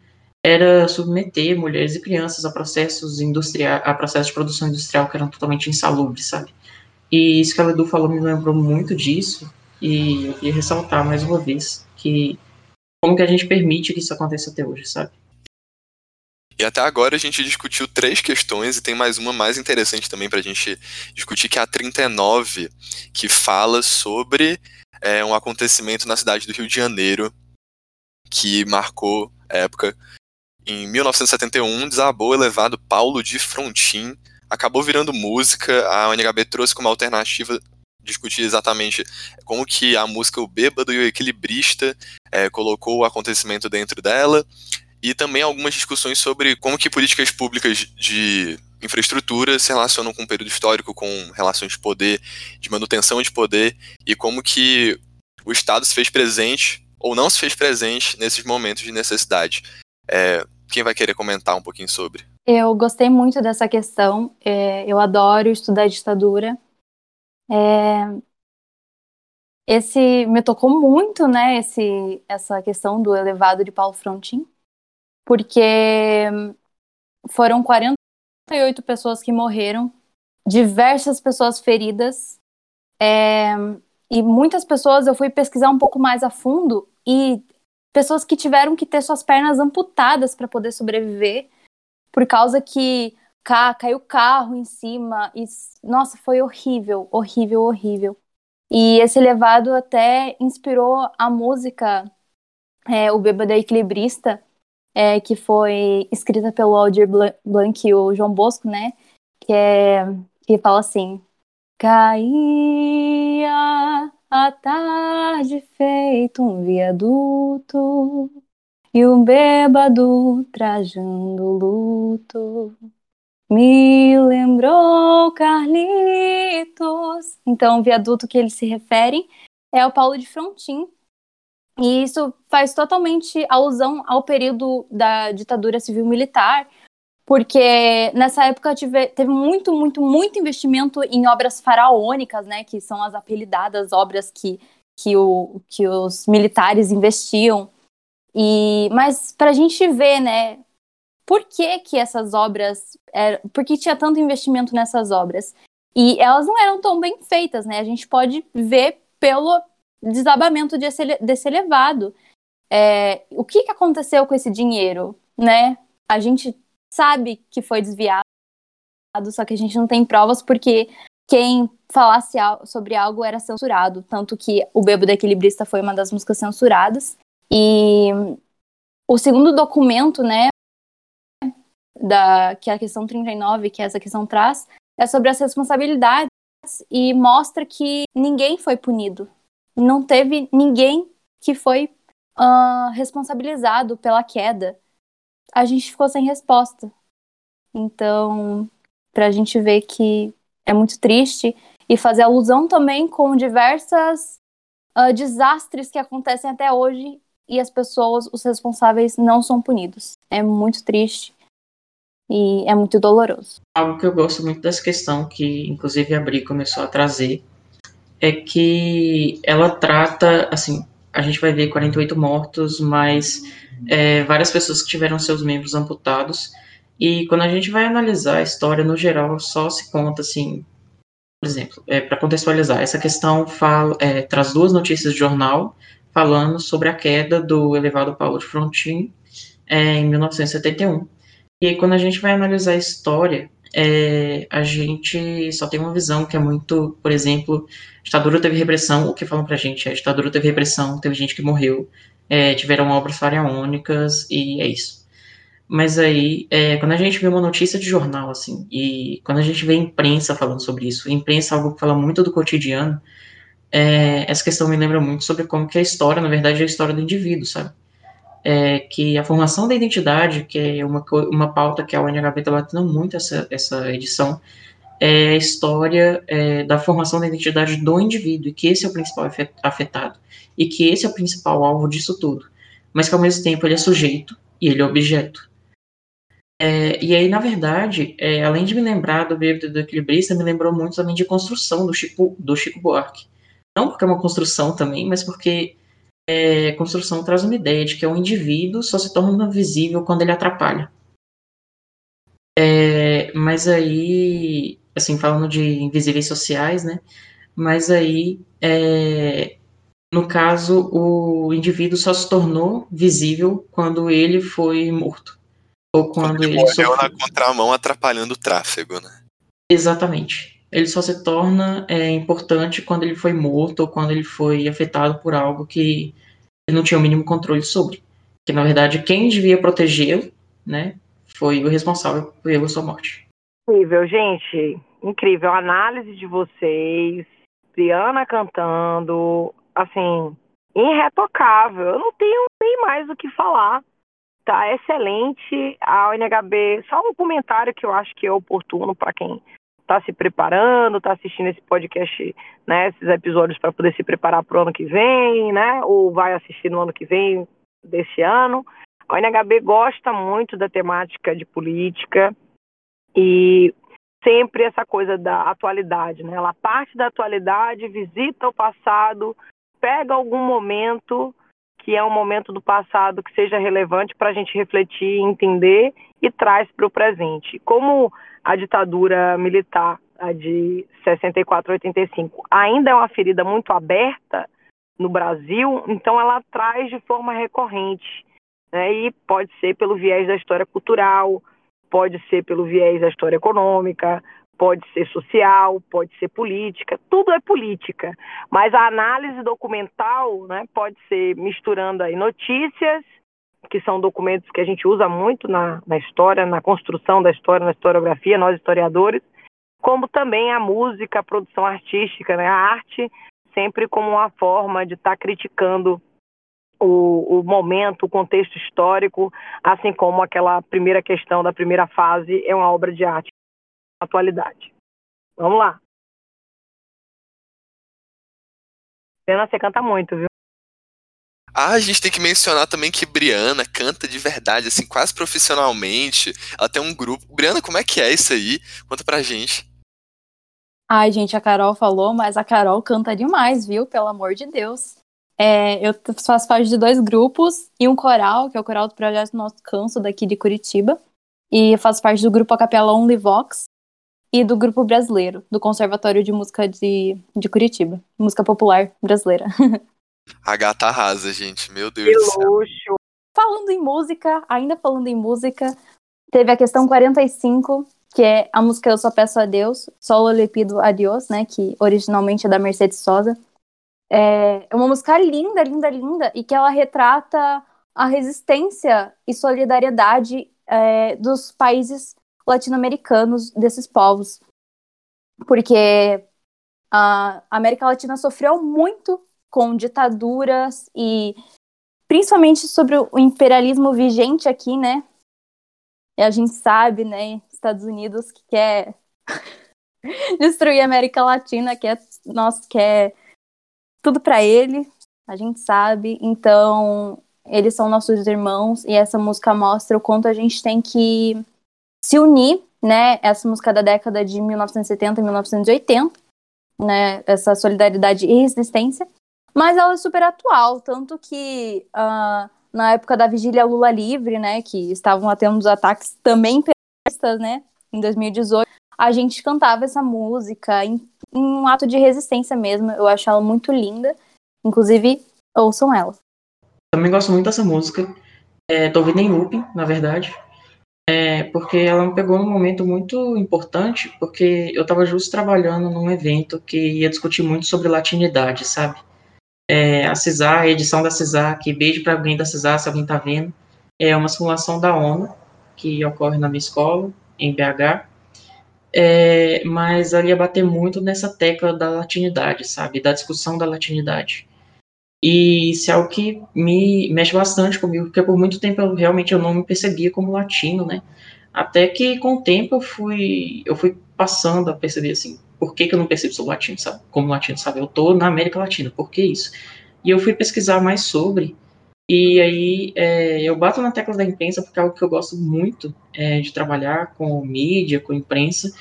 era submeter mulheres e crianças a processos industriais, a processos de produção industrial que eram totalmente insalubres, sabe? E isso que a Ledu falou me lembrou muito disso, e eu queria ressaltar mais uma vez que como que a gente permite que isso aconteça até hoje, sabe? E até agora a gente discutiu três questões e tem mais uma mais interessante também para a gente discutir, que é a 39, que fala sobre é, um acontecimento na cidade do Rio de Janeiro que marcou época em 1971, desabou o elevado Paulo de Frontin, acabou virando música, a UNHB trouxe como alternativa discutir exatamente como que a música O Bêbado e o Equilibrista é, colocou o acontecimento dentro dela, e também algumas discussões sobre como que políticas públicas de infraestrutura se relacionam com o período histórico, com relações de poder, de manutenção de poder, e como que o Estado se fez presente ou não se fez presente nesses momentos de necessidade. É, quem vai querer comentar um pouquinho sobre? Eu gostei muito dessa questão. É, eu adoro estudar ditadura. É, esse me tocou muito, né? Esse, essa questão do elevado de Paulo Frontin, porque foram 48 pessoas que morreram, diversas pessoas feridas, é, e muitas pessoas eu fui pesquisar um pouco mais a fundo e pessoas que tiveram que ter suas pernas amputadas para poder sobreviver, por causa que cá, caiu carro em cima. E, nossa, foi horrível, horrível, horrível. E esse elevado até inspirou a música é, O Bêbado Equilibrista, é, que foi escrita pelo Aldir Blanc e o João Bosco, né? Que, é, que fala assim: Caía a tarde feito um viaduto e um bêbado trajando luto me lembrou Carlitos. Então, o viaduto que eles se referem é o Paulo de Frontin, E isso faz totalmente alusão ao período da ditadura civil-militar, porque nessa época tive, teve muito, muito, muito investimento em obras faraônicas, né, que são as apelidadas obras que, que, o, que os militares investiam. E, mas para a gente ver, né, por que, que essas obras, é, por que tinha tanto investimento nessas obras? E elas não eram tão bem feitas, né? A gente pode ver pelo desabamento desse, desse elevado. É, o que, que aconteceu com esse dinheiro, né? A gente sabe que foi desviado, só que a gente não tem provas porque quem falasse sobre algo era censurado. Tanto que o Bebo da Equilibrista foi uma das músicas censuradas. E o segundo documento, né, da, que é a questão 39, que essa questão traz, é sobre as responsabilidades e mostra que ninguém foi punido. Não teve ninguém que foi uh, responsabilizado pela queda. A gente ficou sem resposta. Então, para a gente ver que é muito triste e fazer alusão também com diversas uh, desastres que acontecem até hoje e as pessoas, os responsáveis, não são punidos. É muito triste e é muito doloroso. Algo que eu gosto muito dessa questão, que inclusive a Bri começou a trazer, é que ela trata, assim, a gente vai ver 48 mortos, mas é, várias pessoas que tiveram seus membros amputados, e quando a gente vai analisar a história no geral, só se conta, assim, por exemplo, é, para contextualizar, essa questão fala, é, traz duas notícias de jornal falando sobre a queda do elevado Paulo de Frontin é, em 1971. E aí, quando a gente vai analisar a história, é, a gente só tem uma visão que é muito, por exemplo, ditadura teve repressão, o que falam pra gente é ditadura teve repressão, teve gente que morreu, é, tiveram obras faraônicas e é isso. Mas aí, é, quando a gente vê uma notícia de jornal, assim, e quando a gente vê imprensa falando sobre isso, imprensa é algo que fala muito do cotidiano, é, essa questão me lembra muito sobre como que a história, na verdade, é a história do indivíduo, sabe? É, que a formação da identidade, que é uma, uma pauta que a UNHB está batendo muito essa, essa edição, é a história é, da formação da identidade do indivíduo, e que esse é o principal afetado, e que esse é o principal alvo disso tudo, mas que ao mesmo tempo ele é sujeito e ele é objeto. É, e aí, na verdade, é, além de me lembrar do Bêbado do Equilibrista, me lembrou muito também de construção do Chico, do Chico Buarque. Não porque é uma construção também, mas porque é, construção traz uma ideia de que o indivíduo só se torna visível quando ele atrapalha. É, mas aí, assim, falando de invisíveis sociais, né? Mas aí, é, no caso, o indivíduo só se tornou visível quando ele foi morto. Ou quando, quando ele, ele morreu sofreu. na contramão atrapalhando o tráfego, né? Exatamente. Ele só se torna é, importante quando ele foi morto ou quando ele foi afetado por algo que ele não tinha o mínimo controle sobre. Que na verdade quem devia protegê-lo, né, foi o responsável pela sua morte. Incrível, gente. Incrível. A análise de vocês, Briana cantando, assim, irretocável. Eu não tenho nem mais o que falar. Tá excelente. A ONHB, só um comentário que eu acho que é oportuno para quem está se preparando, está assistindo esse podcast, né, esses episódios para poder se preparar para o ano que vem, né, ou vai assistir no ano que vem desse ano. A NHB gosta muito da temática de política e sempre essa coisa da atualidade, né? Ela parte da atualidade, visita o passado, pega algum momento que é um momento do passado que seja relevante para a gente refletir, entender e traz para o presente. Como a ditadura militar, a de 64 a 85, ainda é uma ferida muito aberta no Brasil, então ela traz de forma recorrente. Né? E pode ser pelo viés da história cultural, pode ser pelo viés da história econômica, pode ser social, pode ser política, tudo é política. Mas a análise documental né, pode ser misturando aí notícias que são documentos que a gente usa muito na, na história, na construção da história, na historiografia, nós historiadores, como também a música, a produção artística, né? a arte, sempre como uma forma de estar tá criticando o, o, momento, o contexto histórico, assim como aquela primeira questão da primeira fase é uma obra de arte na atualidade. Vamos lá. Pena, você canta muito, viu? Ah, a gente tem que mencionar também que Briana canta de verdade, assim, quase profissionalmente. Ela tem um grupo. Briana, como é que é isso aí? Conta pra gente. Ai, gente, a Carol falou, mas a Carol canta demais, viu? Pelo amor de Deus. É, eu faço parte de dois grupos e um coral, que é o coral do Projeto Nosso Canso, daqui de Curitiba. E eu faço parte do grupo A Capela Only Vox e do grupo brasileiro, do Conservatório de Música de, de Curitiba. Música popular brasileira. [laughs] A gata arrasa, gente. Meu Deus Que do céu. luxo. Falando em música, ainda falando em música, teve a questão 45, que é a música Eu Só Peço a Deus, Solo Le Pido a Dios, né, que originalmente é da Mercedes Sosa. É uma música linda, linda, linda, e que ela retrata a resistência e solidariedade é, dos países latino-americanos, desses povos. Porque a América Latina sofreu muito com ditaduras e principalmente sobre o imperialismo vigente aqui, né? E a gente sabe, né, Estados Unidos que quer [laughs] destruir a América Latina, quer nós quer tudo para ele, a gente sabe. Então, eles são nossos irmãos e essa música mostra o quanto a gente tem que se unir, né? Essa música da década de 1970 e 1980, né? Essa solidariedade e resistência. Mas ela é super atual, tanto que ah, na época da vigília Lula livre, né, que estavam tendo os ataques também imperialistas, né, em 2018, a gente cantava essa música em, em um ato de resistência mesmo. Eu acho ela muito linda. Inclusive, ouçam ela. Também gosto muito dessa música. É, tô ouvindo em looping, na verdade. É, porque ela me pegou num momento muito importante, porque eu estava justo trabalhando num evento que ia discutir muito sobre latinidade, sabe? É, a CISAR, a edição da CISAR, que beijo para alguém da CISAR, se alguém tá vendo, é uma simulação da ONU, que ocorre na minha escola, em BH, é, mas ela ia bater muito nessa tecla da latinidade, sabe? Da discussão da latinidade. E isso é algo que me mexe bastante comigo, porque por muito tempo eu realmente eu não me percebia como latino, né? Até que com o tempo eu fui, eu fui passando a perceber assim, por que, que eu não percebo sou latino, sabe? Como latino, sabe? Eu tô na América Latina, por que isso? E eu fui pesquisar mais sobre, e aí é, eu bato na tecla da imprensa porque é algo que eu gosto muito é, de trabalhar com mídia, com imprensa,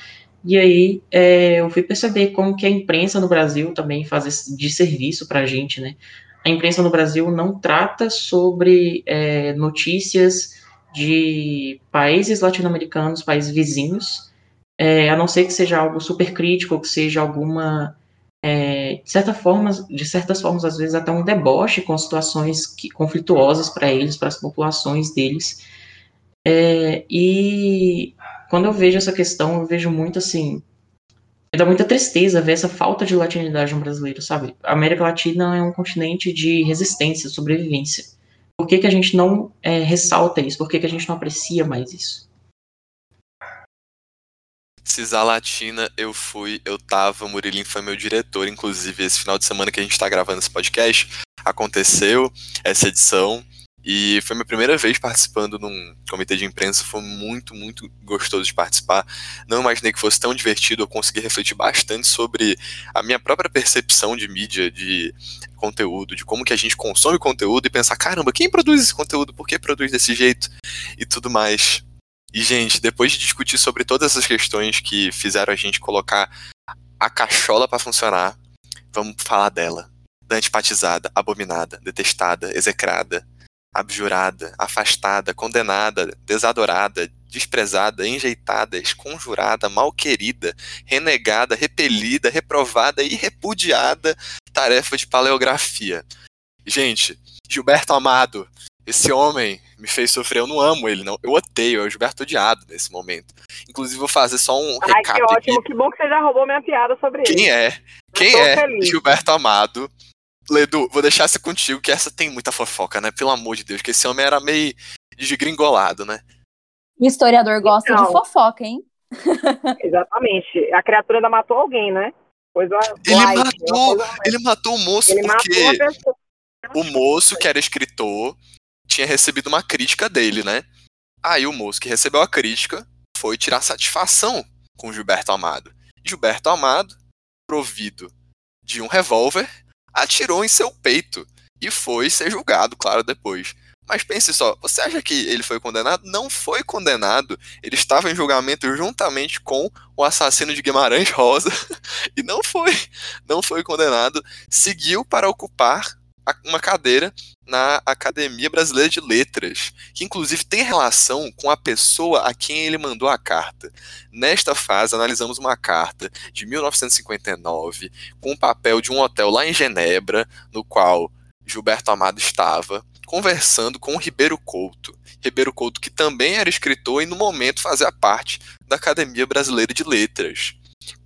e aí é, eu fui perceber como que a imprensa no Brasil também faz de serviço pra gente, né? A imprensa no Brasil não trata sobre é, notícias de países latino-americanos, países vizinhos, é, a não ser que seja algo super crítico, que seja alguma, é, de certa forma, de certas formas, às vezes até um deboche com situações que, conflituosas para eles, para as populações deles. É, e quando eu vejo essa questão, eu vejo muito assim, dá muita tristeza ver essa falta de latinidade no brasileiro, sabe? A América Latina é um continente de resistência, sobrevivência. Por que, que a gente não é, ressalta isso? Por que, que a gente não aprecia mais isso? Cisar Latina, eu fui, eu tava, o Murilinho foi meu diretor, inclusive, esse final de semana que a gente tá gravando esse podcast, aconteceu essa edição, e foi minha primeira vez participando num comitê de imprensa, foi muito, muito gostoso de participar. Não imaginei que fosse tão divertido, eu consegui refletir bastante sobre a minha própria percepção de mídia, de conteúdo, de como que a gente consome conteúdo e pensar, caramba, quem produz esse conteúdo? Por que produz desse jeito? E tudo mais. E, gente, depois de discutir sobre todas essas questões que fizeram a gente colocar a cachola para funcionar, vamos falar dela. Da antipatizada, abominada, detestada, execrada, abjurada, afastada, condenada, desadorada, desprezada, enjeitada, esconjurada, malquerida, renegada, repelida, reprovada e repudiada tarefa de paleografia. Gente, Gilberto Amado, esse homem me fez sofrer, eu não amo ele, não. Eu odeio, é o Gilberto odiado nesse momento. Inclusive, vou fazer só um Ai, recap que aqui. ótimo, que bom que você já roubou minha piada sobre ele. Quem é? Quem é feliz. Gilberto Amado? Ledu, vou deixar essa contigo, que essa tem muita fofoca, né? Pelo amor de Deus, que esse homem era meio desgringolado, né? O historiador gosta Então. de fofoca, hein? [laughs] Exatamente. A criatura ainda matou alguém, né? Coisa Ele light, uma matou, coisa- ele matou o moço Ele porque o moço, que era escritor, tinha recebido uma crítica dele, né? Aí o moço que recebeu a crítica foi tirar satisfação com Gilberto Amado. Gilberto Amado, provido de um revólver, atirou em seu peito. e foi ser julgado, claro, depois. Mas pense só, você acha que ele foi condenado? Não foi condenado. Ele estava em julgamento juntamente com o assassino de Guimarães Rosa [laughs] e não foi, não foi condenado. Seguiu para ocupar uma cadeira na Academia Brasileira de Letras, que inclusive tem relação com a pessoa a quem ele mandou a carta. Nesta fase, analisamos uma carta de 1959 com o papel de um hotel lá em Genebra, no qual Gilberto Amado estava conversando com o Ribeiro Couto. Ribeiro Couto, que também era escritor e no momento fazia parte da Academia Brasileira de Letras.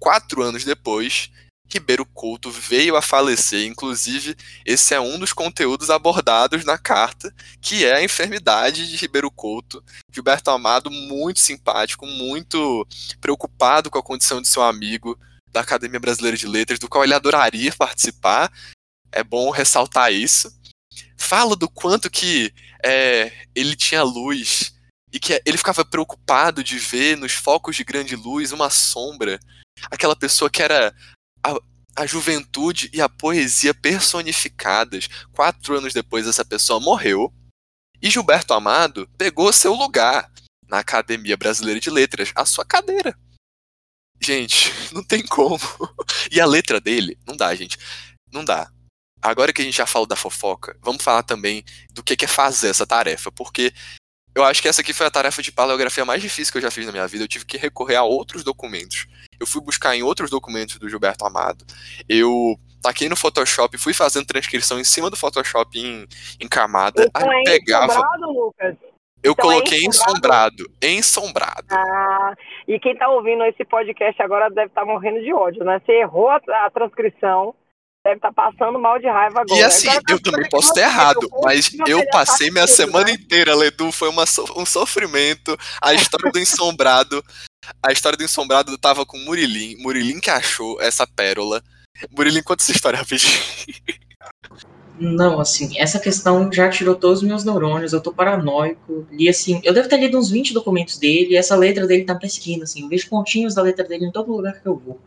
Quatro anos depois, Ribeiro Couto veio a falecer. Inclusive, esse é um dos conteúdos abordados na carta, que é a enfermidade de Ribeiro Couto. Gilberto Amado, muito simpático, muito preocupado com a condição de seu amigo da Academia Brasileira de Letras, do qual ele adoraria participar. É bom ressaltar isso. Falo do quanto que é, ele tinha luz e que ele ficava preocupado de ver nos focos de grande luz uma sombra aquela pessoa que era a, a juventude e a poesia personificadas. Quatro anos depois, essa pessoa morreu e Gilberto Amado pegou seu lugar na Academia Brasileira de Letras, a sua cadeira. Gente, [laughs] não tem como. E a letra dele, não dá, gente. Não dá. Agora que a gente já falou da fofoca, vamos falar também do que é fazer essa tarefa, porque eu acho que essa aqui foi a tarefa de paleografia mais difícil que eu já fiz na minha vida. Eu tive que recorrer a outros documentos eu fui buscar em outros documentos do Gilberto Amado. Eu taquei no Photoshop, fui fazendo transcrição em cima do Photoshop em, em camada. Então aí é pegava. Lucas? Eu Então é coloquei ensombrado. Ensombrado. Ah, e quem tá ouvindo esse podcast agora deve estar morrendo de ódio, né? Você errou a, a transcrição, deve estar passando mal de raiva agora. E assim, tá eu também posso você errado, mas eu passei tá minha tudo, semana né? inteira, Ledu, foi uma so- um sofrimento. A história do ensombrado. A história do ensombrado tava com Murilim. Murilim que achou essa pérola. Murilim, conta essa história rapidinho. Não, assim, essa questão já tirou todos os meus neurônios, eu tô paranoico. Li assim, eu devo ter lido uns 20 documentos dele, e essa letra dele tá pesquisa, assim, eu vejo pontinhos da letra dele em todo lugar que eu vou.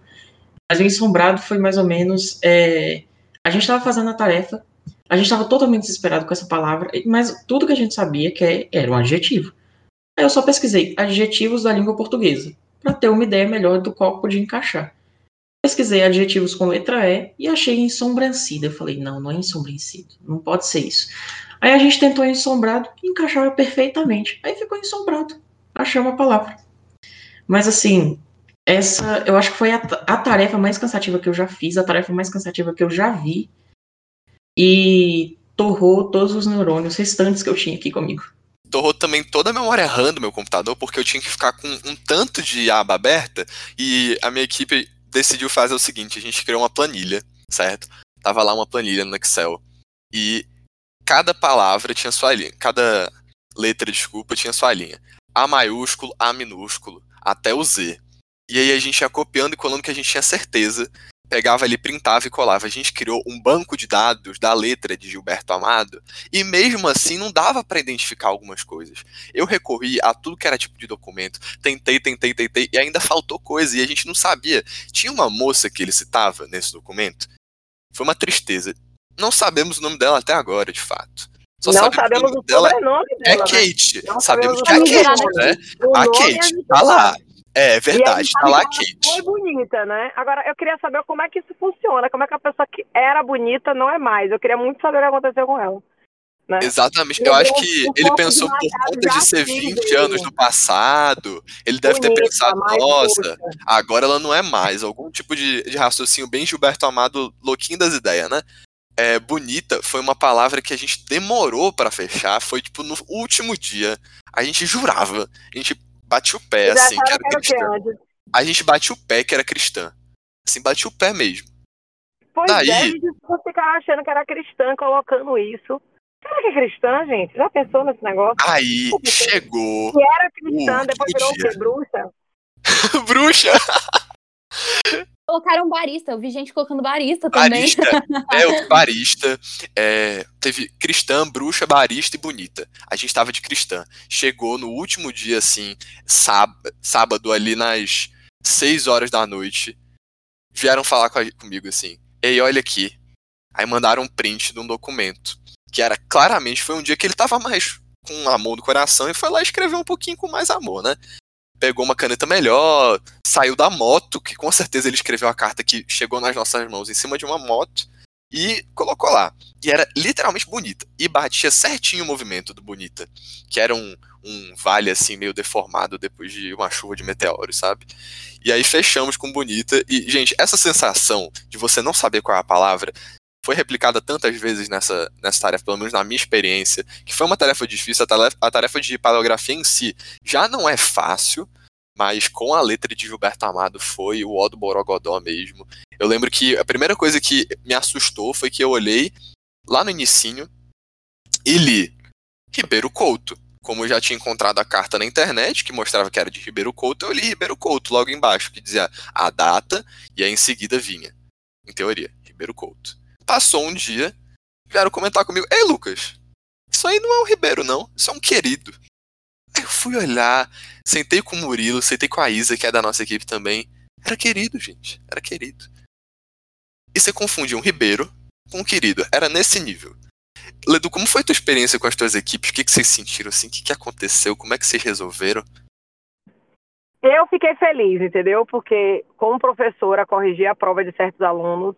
Mas o ensombrado foi mais ou menos. é, a gente tava fazendo a tarefa, a gente tava totalmente desesperado com essa palavra, mas tudo que a gente sabia que é- era um adjetivo. Aí eu só pesquisei adjetivos da língua portuguesa, para ter uma ideia melhor do qual podia encaixar. Pesquisei adjetivos com letra E e achei ensombrancido. Eu falei, não, não é ensombrancido, não pode ser isso. Aí a gente tentou ensombrado e encaixava perfeitamente. Aí ficou ensombrado. Achamos a palavra. Mas assim, essa eu acho que foi a, a tarefa mais cansativa que eu já fiz, a tarefa mais cansativa que eu já vi. E torrou todos os neurônios restantes que eu tinha aqui comigo. torrou também toda a memória RAM do meu computador, porque eu tinha que ficar com um tanto de aba aberta, e a minha equipe decidiu fazer o seguinte, a gente criou uma planilha, certo? Tava lá uma planilha no Excel, e cada palavra tinha sua linha, cada letra, desculpa, tinha sua linha. A maiúsculo, A minúsculo, até o Z. E aí a gente ia copiando e colando que a gente tinha certeza, pegava ali, printava e colava. A gente criou um banco de dados da letra de Gilberto Amado, e mesmo assim não dava para identificar algumas coisas. Eu recorri a tudo que era tipo de documento, tentei, tentei, tentei, e ainda faltou coisa, e a gente não sabia. Tinha uma moça que ele citava nesse documento. Foi uma tristeza. Não sabemos o nome dela até agora, de fato. Só não sabemos sabemos o o dela sobrenome é dela, né? Kate. Sabemos sabemos que é Kate, dela. né? O A Kate, gente tá lá. É a verdade, tá lá a que ela Kate. Foi bonita, né? Agora, eu queria saber como é que isso funciona, como é que a pessoa que era bonita não é mais. Eu queria muito saber o que aconteceu com ela. Né? Exatamente. Ele Eu acho que ele pensou por conta de ser assim 20 dele. anos no passado, ele deve ter Bonita, pensado, mas, nossa, poxa, agora ela não é mais. Algum tipo de, de raciocínio bem Gilberto Amado, louquinho das ideias, né? É, bonita foi uma palavra que a gente demorou pra fechar, foi tipo no último dia. A gente jurava, a gente batia o pé, Vocês assim, que era que cristã. A gente batia o pé que era cristã. Assim, batia o pé mesmo. Pois Daí- é, gente, você ficar achando que era cristã colocando isso. Será que é cristã, gente? Já pensou nesse negócio? Aí chegou Se era cristã, depois que virou o quê? Bruxa? [laughs] bruxa, Colocaram barista, eu vi gente colocando barista também. barista, [laughs] é o barista, é, teve cristã, bruxa, barista e bonita. A gente tava de cristã. Chegou no último dia, assim, sábado, ali nas 6 horas da noite. Vieram falar com a- comigo assim: Ei, olha aqui. Aí mandaram um print de um documento. Que era claramente foi um dia que ele tava mais com amor no coração e foi lá escrever um pouquinho com mais amor, né? Pegou uma caneta melhor, saiu da moto, que com certeza ele escreveu a carta que chegou nas nossas mãos em cima de uma moto e colocou lá. E era literalmente bonita. E batia certinho o movimento do Bonita, que era um, um vale assim meio deformado depois de uma chuva de meteoros, sabe? E aí fechamos com Bonita. E, gente, essa sensação de você não saber qual é a palavra foi replicada tantas vezes nessa, nessa tarefa, pelo menos na minha experiência, que foi uma tarefa difícil. A tarefa, a tarefa de paleografia em si já não é fácil, mas com a letra de Gilberto Amado foi o O do Borogodó mesmo. Eu lembro que a primeira coisa que me assustou foi que eu olhei lá no inicinho e li Ribeiro Couto. Como eu já tinha encontrado a carta na internet, que mostrava que era de Ribeiro Couto, eu li Ribeiro Couto logo embaixo, que dizia a data, e aí em seguida vinha, em teoria, Ribeiro Couto. Passou um dia, vieram comentar comigo: Ei, Lucas, isso aí não é um Ribeiro, não. Isso é um querido. Aí eu fui olhar, sentei com o Murilo, sentei com a Isa, que é da nossa equipe também. Era querido, gente. Era querido. E você confunde um Ribeiro com um querido. Era nesse nível. Ledu, como foi tua experiência com as tuas equipes? O que, que vocês sentiram assim? O que, que aconteceu? Como é que vocês resolveram? Eu fiquei feliz, entendeu? Porque, como professora, corrigir a prova de certos alunos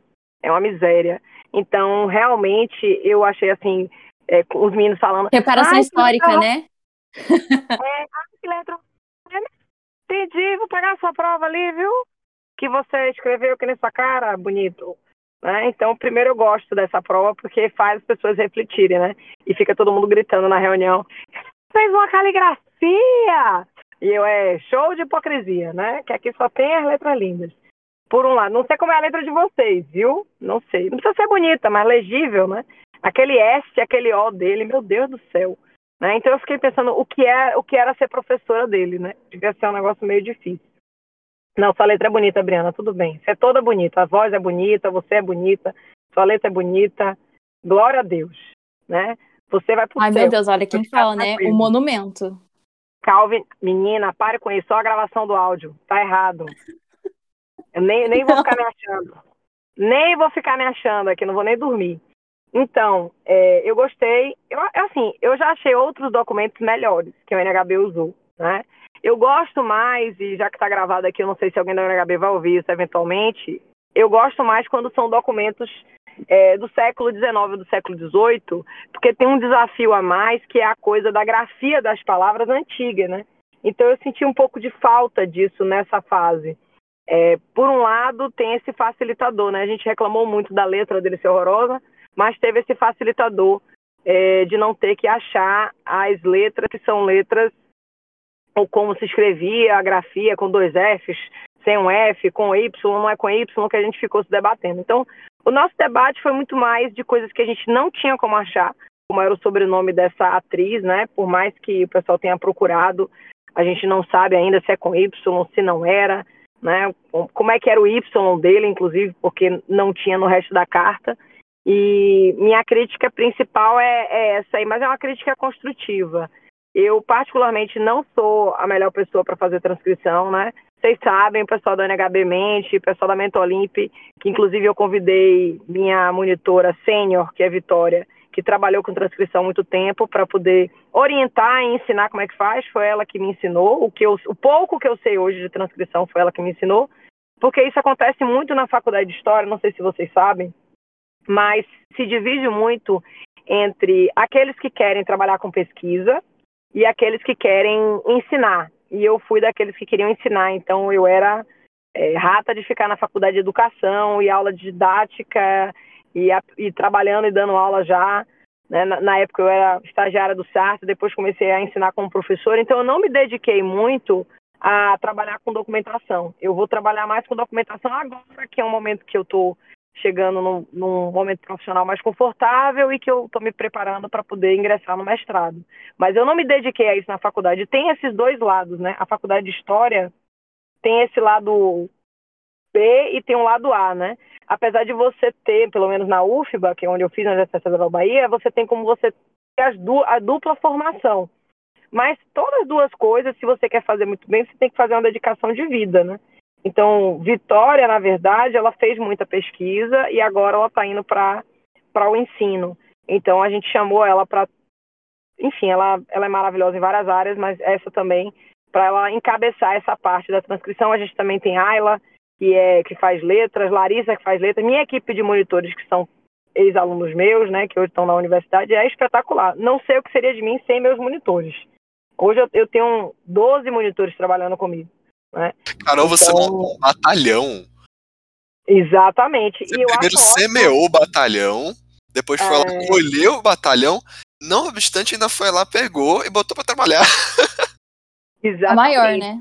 é uma miséria. Então, realmente, eu achei assim, é, os meninos falando. Reparação histórica, né? [laughs] É, ah, que letra. Entendi, vou pegar a sua prova ali, viu? Que você escreveu aqui nessa cara, bonito. Né? Então, primeiro eu gosto dessa prova porque faz as pessoas refletirem, né? E fica todo mundo gritando na reunião. Fez uma caligrafia! E eu, é show de hipocrisia, né? Que aqui só tem as letras lindas por um lado. Não sei como é a letra de vocês, viu? Não sei. Não precisa ser bonita, mas legível, né? Aquele S, aquele O dele, meu Deus do céu. Né? Então eu fiquei pensando o que, é, o que era ser professora dele, né? Devia ser um negócio meio difícil. Não, sua letra é bonita, Briana, tudo bem. Você é toda bonita, a voz é bonita, você é bonita, sua letra é bonita. Glória a Deus, né? Você vai pro Ai, céu. meu Deus, olha quem fala, né? O monumento. Calvin, menina, pare com isso, só a gravação do áudio. Tá errado. Eu nem, nem vou ficar me achando. Nem vou ficar me achando aqui, não vou nem dormir. Então, é, eu gostei. Eu, assim, eu já achei outros documentos melhores que o NHB usou, né? Eu gosto mais, e já que está gravado aqui, eu não sei se alguém da NHB vai ouvir isso eventualmente, eu gosto mais quando são documentos é, do século XIX ou do século XVIII, porque tem um desafio a mais, que é a coisa da grafia das palavras antigas, né? Então eu senti um pouco de falta disso nessa fase. É, por um lado, tem esse facilitador, né? A gente reclamou muito da letra dele ser horrorosa, mas teve esse facilitador é, de não ter que achar as letras que são letras ou como se escrevia a grafia com dois Fs, sem um F, com Y, não é com Y, que a gente ficou se debatendo. Então, o nosso debate foi muito mais de coisas que a gente não tinha como achar, como era o sobrenome dessa atriz, né? Por mais que o pessoal tenha procurado, a gente não sabe ainda se é com Y, se não era né? Como é que era o Y dele, inclusive, porque não tinha no resto da carta. E minha crítica principal é, é essa aí, mas é uma crítica construtiva. Eu, particularmente, não sou a melhor pessoa para fazer transcrição, né? Vocês sabem, o pessoal da NHB Mente, o pessoal da Mentolimp, que inclusive eu convidei minha monitora sênior, que é Vitória, que trabalhou com transcrição há muito tempo para poder orientar e ensinar como é que faz. Foi ela que me ensinou. O, que eu, o pouco que eu sei hoje de transcrição foi ela que me ensinou. Porque isso acontece muito na faculdade de História, não sei se vocês sabem, mas se divide muito entre aqueles que querem trabalhar com pesquisa e aqueles que querem ensinar. E eu fui daqueles que queriam ensinar, então eu era é, rata de ficar na faculdade de educação e aula de didática e, a, e trabalhando e dando aula já. Né? Na, na, época eu era estagiária do SART, depois comecei a ensinar como professor, então eu não me dediquei muito a trabalhar com documentação. Eu vou trabalhar mais com documentação agora, que é um momento que eu estou chegando num, num, momento profissional mais confortável e que eu estou me preparando para poder ingressar no mestrado. Mas eu não me dediquei a isso na faculdade. Tem esses dois lados, né? A faculdade de História tem esse lado E tem um lado A, né? apesar de você ter, pelo menos na UFBA, que é onde eu fiz na Universidade Federal da Bahia, você tem como você ter du a dupla formação. Mas todas as duas coisas, se você quer fazer muito bem, você tem que fazer uma dedicação de vida, né? Então, Vitória, na verdade, ela fez muita pesquisa e agora ela está indo para o ensino. Então a gente chamou ela para, enfim, ela, ela é maravilhosa em várias áreas, mas essa também para ela encabeçar essa parte da transcrição. A gente também tem Ayla, que é que faz letras, Larissa que faz letras, minha equipe de monitores que são ex-alunos meus, né, que hoje estão na universidade, é espetacular. Não sei o que seria de mim sem meus monitores. Hoje eu, eu tenho 12 monitores trabalhando comigo. Né? Carol, você então... montou um batalhão. Exatamente. Você e primeiro semeou o batalhão, depois foi é... lá, colheu o batalhão, não obstante, ainda foi lá, pegou e botou para trabalhar. [laughs] Exatamente. A maior, né?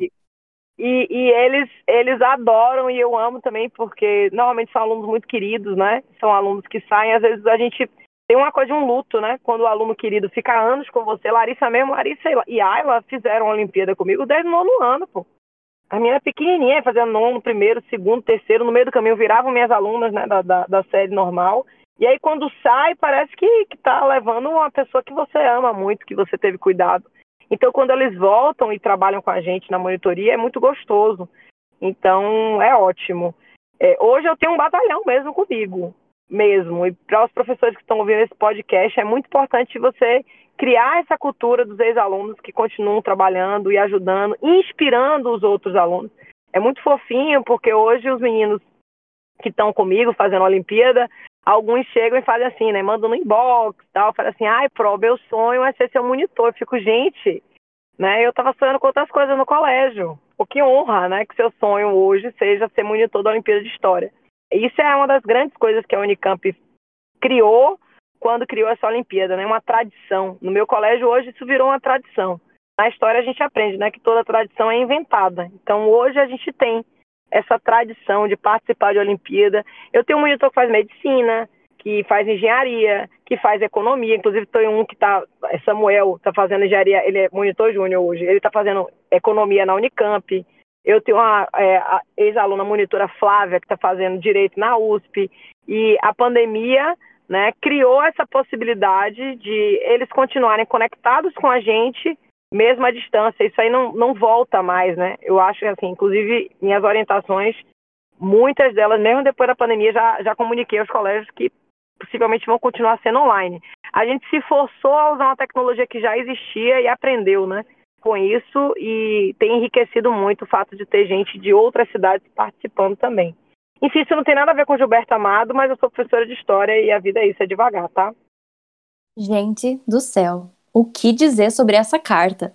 E, e, eles, eles adoram e eu amo também, porque normalmente são alunos muito queridos, né? São alunos que saem, às vezes a gente tem uma coisa de um luto, né? Quando o aluno querido fica anos com você, Larissa mesmo, Larissa e Ayla fizeram a Olimpíada comigo desde o nono ano, pô. A minha pequenininha, fazendo nono, primeiro, segundo, terceiro, no meio do caminho viravam minhas alunas, né, da, da, da série normal. E aí quando sai, parece que, que tá levando uma pessoa que você ama muito, que você teve cuidado. Então, quando eles voltam e trabalham com a gente na monitoria, é muito gostoso. Então, é ótimo. É, hoje eu tenho um batalhão mesmo comigo, mesmo. E para os professores que estão ouvindo esse podcast, é muito importante você criar essa cultura dos ex-alunos que continuam trabalhando e ajudando, inspirando os outros alunos. É muito fofinho, porque hoje os meninos que estão comigo fazendo a Olimpíada, alguns chegam e fazem assim, né? Mandam no inbox tal, falam assim, ai, Pro, meu sonho é ser seu monitor. Eu fico, gente, né? Eu tava sonhando com outras coisas no colégio. O que honra, né? Que seu sonho hoje seja ser monitor da Olimpíada de História. Isso é uma das grandes coisas que a Unicamp criou quando criou essa Olimpíada, né? Uma tradição. No meu colégio hoje isso virou uma tradição. Na história a gente aprende, né? Que toda tradição é inventada. Então hoje a gente tem essa tradição de participar de Olimpíada. Eu tenho um monitor que faz medicina, que faz engenharia, que faz economia. Inclusive, tem um que está, é Samuel, está fazendo engenharia, ele é monitor júnior hoje, ele está fazendo economia na Unicamp. Eu tenho uma é, ex-aluna monitora Flávia, que está fazendo direito na USP. E a pandemia né, criou essa possibilidade de eles continuarem conectados com a gente mesmo à distância, isso aí não, não volta mais, né? Eu acho que, assim, inclusive, minhas orientações, muitas delas, mesmo depois da pandemia, já, já comuniquei aos colégios que possivelmente vão continuar sendo online. A gente se forçou a usar uma tecnologia que já existia e aprendeu, né? Com isso, e tem enriquecido muito o fato de ter gente de outras cidades participando também. Enfim, isso não tem nada a ver com Gilberto Amado, mas eu sou professora de história e a vida é isso, é devagar, tá? Gente do céu, o que dizer sobre essa carta.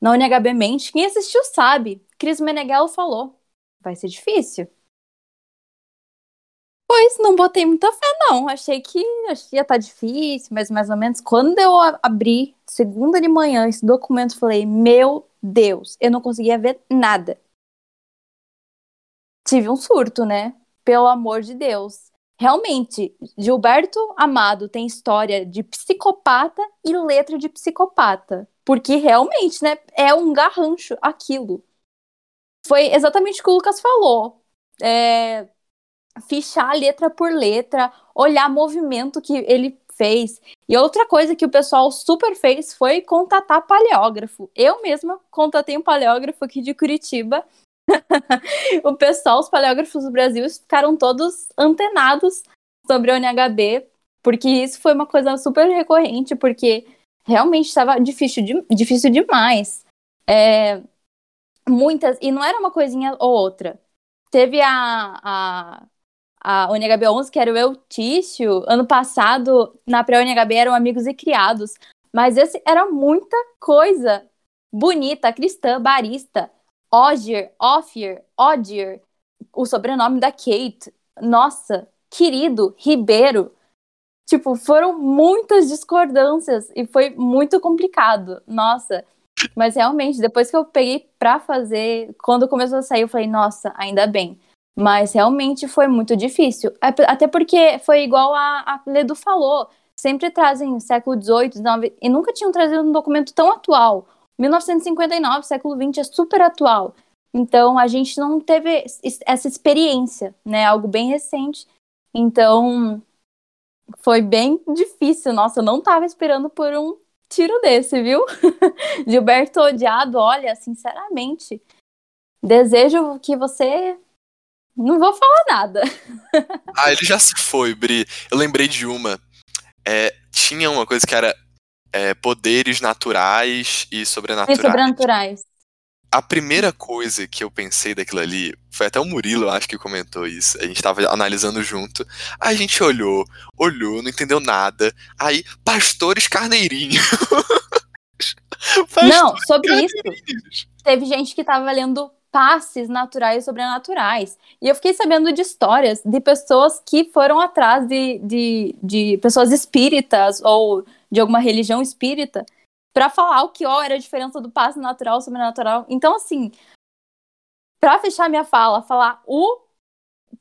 Na UNHB Mente, quem assistiu sabe. Cris Meneghel falou. Vai ser difícil. Pois, não botei muita fé, não. Achei que, ia estar tá difícil, mas mais ou menos. Quando eu abri, segunda de manhã, esse documento, falei: Meu Deus, eu não conseguia ver nada. Tive um surto, né? Pelo amor de Deus realmente, Gilberto Amado tem história de psicopata e letra de psicopata. Porque realmente, né, é um garrancho aquilo. Foi exatamente o que o Lucas falou. É, fichar letra por letra, olhar movimento que ele fez. E outra coisa que o pessoal super fez foi contatar paleógrafo. Eu mesma contatei um paleógrafo aqui de Curitiba [laughs] o pessoal, os paleógrafos do Brasil, ficaram todos antenados sobre o NHB, porque isso foi uma coisa super recorrente, porque realmente estava difícil, de, difícil demais. É, muitas, e não era uma coisinha ou outra. Teve a, a, a UNHB 11, que era o Eutício, ano passado, na pré-UNHB eram Amigos e Criados, mas esse era muita coisa bonita, cristã, barista, Ogier, Ophir, Odier, o sobrenome da Kate. Nossa, querido, Ribeiro. Tipo, foram muitas discordâncias e foi muito complicado. Nossa. Mas realmente, depois que eu peguei pra fazer, quando começou a sair, eu falei, nossa, ainda bem. Mas realmente foi muito difícil. Até porque foi igual a, a Ledo falou. Sempre trazem século XVIII, XIX, e nunca tinham trazido um documento tão atual. 1959, século XX, é super atual. Então, a gente não teve essa experiência, né? Algo bem recente. Então, foi bem difícil. Nossa, eu não estava esperando por um tiro desse, viu? [laughs] Gilberto Odiado, olha, sinceramente, desejo que você Não vou falar nada. Ah, ele já se foi, Bri. Eu lembrei de uma. É, tinha uma coisa que era é, poderes naturais e E sobrenaturais. sobrenaturais. A primeira coisa que eu pensei daquilo ali foi até o Murilo, acho que comentou isso. A gente tava analisando junto. A gente olhou, olhou, não entendeu nada. Aí, pastores carneirinhos. [laughs] Pastores Não, sobre isso, teve gente que tava lendo passes naturais e sobrenaturais. E eu fiquei sabendo de histórias de pessoas que foram atrás de, de, de pessoas espíritas ou de alguma religião espírita para falar o que ó, era a diferença do passe natural e sobrenatural. Então, assim, para fechar minha fala, falar o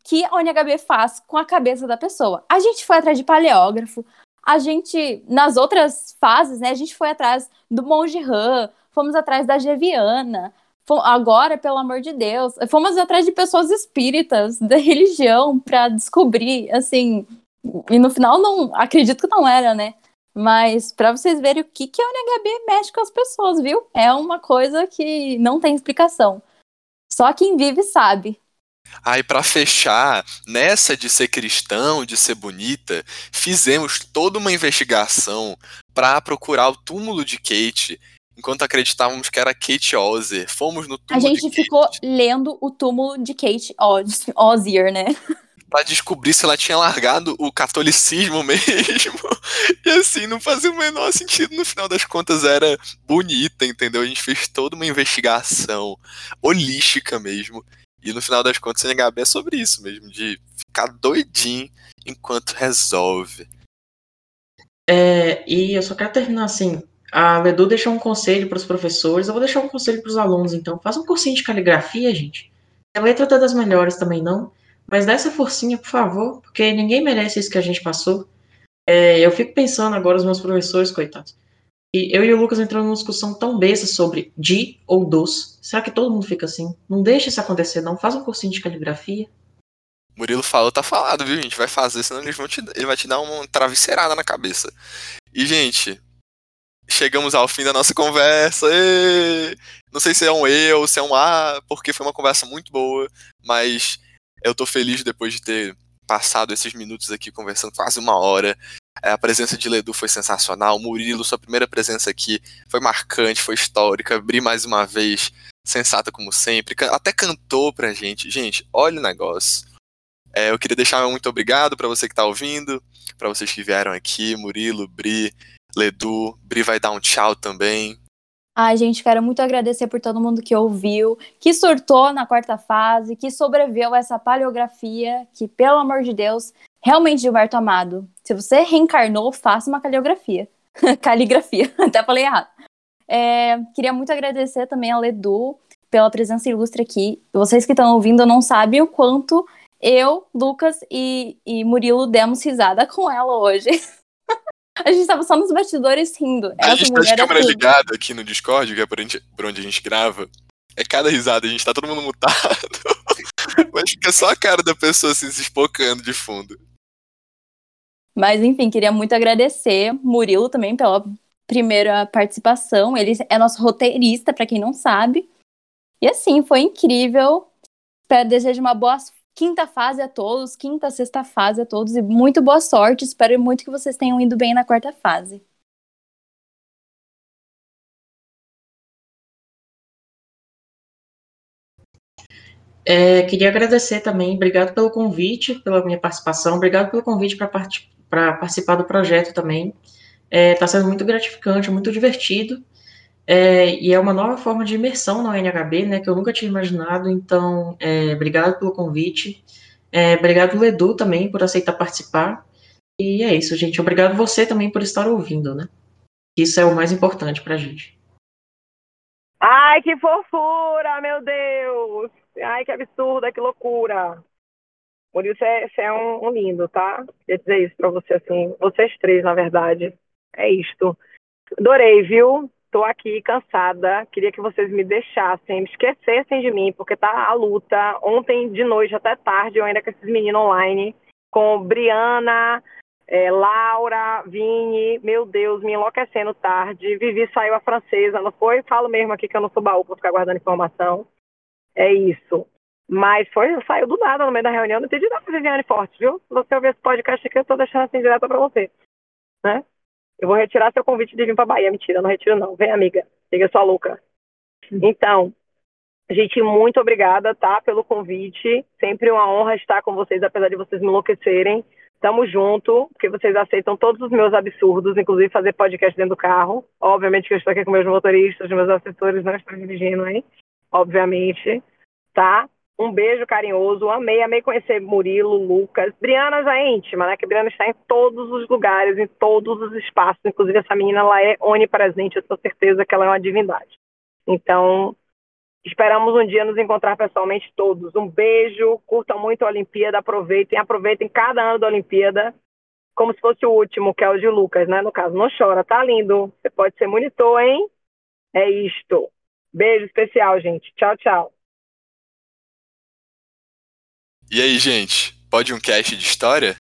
que a ONHB faz com a cabeça da pessoa. A gente foi atrás de paleógrafo, a gente, nas outras fases, né, a gente foi atrás do Monge Han, fomos atrás da Geviana, agora, pelo amor de Deus, fomos atrás de pessoas espíritas da religião para descobrir, assim, e no final não, acredito que não era, né? Mas para vocês verem o que que a ONHB mexe com as pessoas, viu? É uma coisa que não tem explicação. Só quem vive sabe. Aí, pra fechar, nessa de ser cristão, de ser bonita, fizemos toda uma investigação pra procurar o túmulo de Kate, enquanto acreditávamos que era Kate Ozer. Fomos no A túmulo gente de Kate ficou lendo o túmulo de Kate Oz, Ozier, né? [laughs] pra descobrir se ela tinha largado o catolicismo [laughs] mesmo. E assim, não fazia o menor sentido. No final das contas, era bonita, entendeu? A gente fez toda uma investigação holística mesmo. E no final das contas, o NHB é sobre isso mesmo, de ficar doidinho enquanto resolve. É, e eu só quero terminar assim. A Ledu deixou um conselho para os professores, eu vou deixar um conselho para os alunos, então. Faz um cursinho de caligrafia, gente. A letra tá das melhores também, não. Mas dá essa forcinha, por favor, porque ninguém merece isso que a gente passou. É, eu fico pensando agora, os meus professores, coitados. E eu e o Lucas entrando numa discussão tão besta sobre de ou dos. Será que todo mundo fica assim? Não deixa isso acontecer, não. Faz um cursinho de caligrafia. Murilo falou, tá falado, viu, gente? Vai fazer, senão eles vão te, ele vai te dar uma travesseirada na cabeça. E, gente, chegamos ao fim da nossa conversa. Ê! Não sei se é um E ou se é um A, porque foi uma conversa muito boa, mas eu tô feliz depois de ter passado esses minutos aqui conversando quase uma hora. É, A presença de Ledu foi sensacional. Murilo, sua primeira presença aqui foi marcante, foi histórica. Bri mais uma vez, sensata como sempre. Até cantou pra gente. Gente, olha o negócio. É, eu queria deixar muito obrigado pra você que tá ouvindo, pra vocês que vieram aqui, Murilo, Bri, Ledu. Bri vai dar um tchau também. Ai, gente, quero muito agradecer por todo mundo que ouviu, que surtou na quarta fase, que sobreviveu a essa paleografia, que, pelo amor de Deus, realmente, Gilberto Amado, se você reencarnou, faça uma caligrafia. [laughs] Caligrafia, [laughs] até falei errado. É, queria muito agradecer também ao Ledu pela presença ilustre aqui. Vocês que estão ouvindo não sabem o quanto eu, Lucas e, e Murilo demos risada [laughs] com ela hoje. A gente tava só nos bastidores rindo. A Essa gente tá de é câmera tudo. ligada aqui no Discord, que é por onde, por onde a gente grava. É cada risada, a gente tá todo mundo mutado. [laughs] Mas fica só a cara da pessoa assim, se espocando de fundo. Mas enfim, queria muito agradecer Murilo também pela primeira participação. Ele é nosso roteirista, pra quem não sabe. E assim, foi incrível. Espero desejo uma boa quinta fase a todos, quinta, sexta fase a todos e muito boa sorte. Espero muito que vocês tenham ido bem na quarta fase. É, queria agradecer também, obrigado pelo convite, pela minha participação, obrigado pelo convite para part participar do projeto também. Está sendo muito gratificante, muito divertido, é, e é uma nova forma de imersão na UNHB, né, que eu nunca tinha imaginado, então, é, obrigado pelo convite, é, obrigado Ledu também por aceitar participar, e é isso, gente, obrigado você também por estar ouvindo, né, isso é o mais importante para a gente. Ai, que fofura, meu Deus! Ai, que absurda, que loucura! Por isso é, você é um, um lindo, tá? Queria dizer isso pra você, assim, vocês três, na verdade. É isto. Adorei, viu? Tô aqui cansada. Queria que vocês me deixassem, me esquecessem de mim, porque tá a luta. Ontem de noite até tarde, eu ainda com esses meninos online, com Briana, é, Laura, Vini, meu Deus, me enlouquecendo tarde. Vivi saiu a francesa, não foi? Falo mesmo aqui que eu não sou baú pra ficar guardando informação. É isso. Mas foi, saiu do nada no meio da reunião, não entendi nada, Viviane Forte, viu? Você ouvir esse podcast aqui, eu tô deixando assim direto pra você, né? Eu vou retirar seu convite de vir pra Bahia. Mentira, não retiro não. Vem, amiga. Liga sua louca. Então, gente, muito obrigada, tá, pelo convite. Sempre uma honra estar com vocês, apesar de vocês me enlouquecerem. Tamo junto, porque vocês aceitam todos os meus absurdos, inclusive fazer podcast dentro do carro. Obviamente que eu estou aqui com meus motoristas, meus assessores, não estou dirigindo, hein? Obviamente, tá? Um beijo carinhoso, amei, amei conhecer Murilo, Lucas. Briana já é íntima, né? Que Briana está em todos os lugares, em todos os espaços. Inclusive, essa menina, ela é onipresente, eu tenho certeza que ela é uma divindade. Então, esperamos um dia nos encontrar pessoalmente todos. Um beijo, curtam muito a Olimpíada, aproveitem, aproveitem cada ano da Olimpíada, como se fosse o último, que é o de Lucas, né? No caso, não chora, tá lindo. Você pode ser monitor, hein? É isto. Beijo especial, gente. Tchau, tchau. E aí, gente? Pode um cast de história?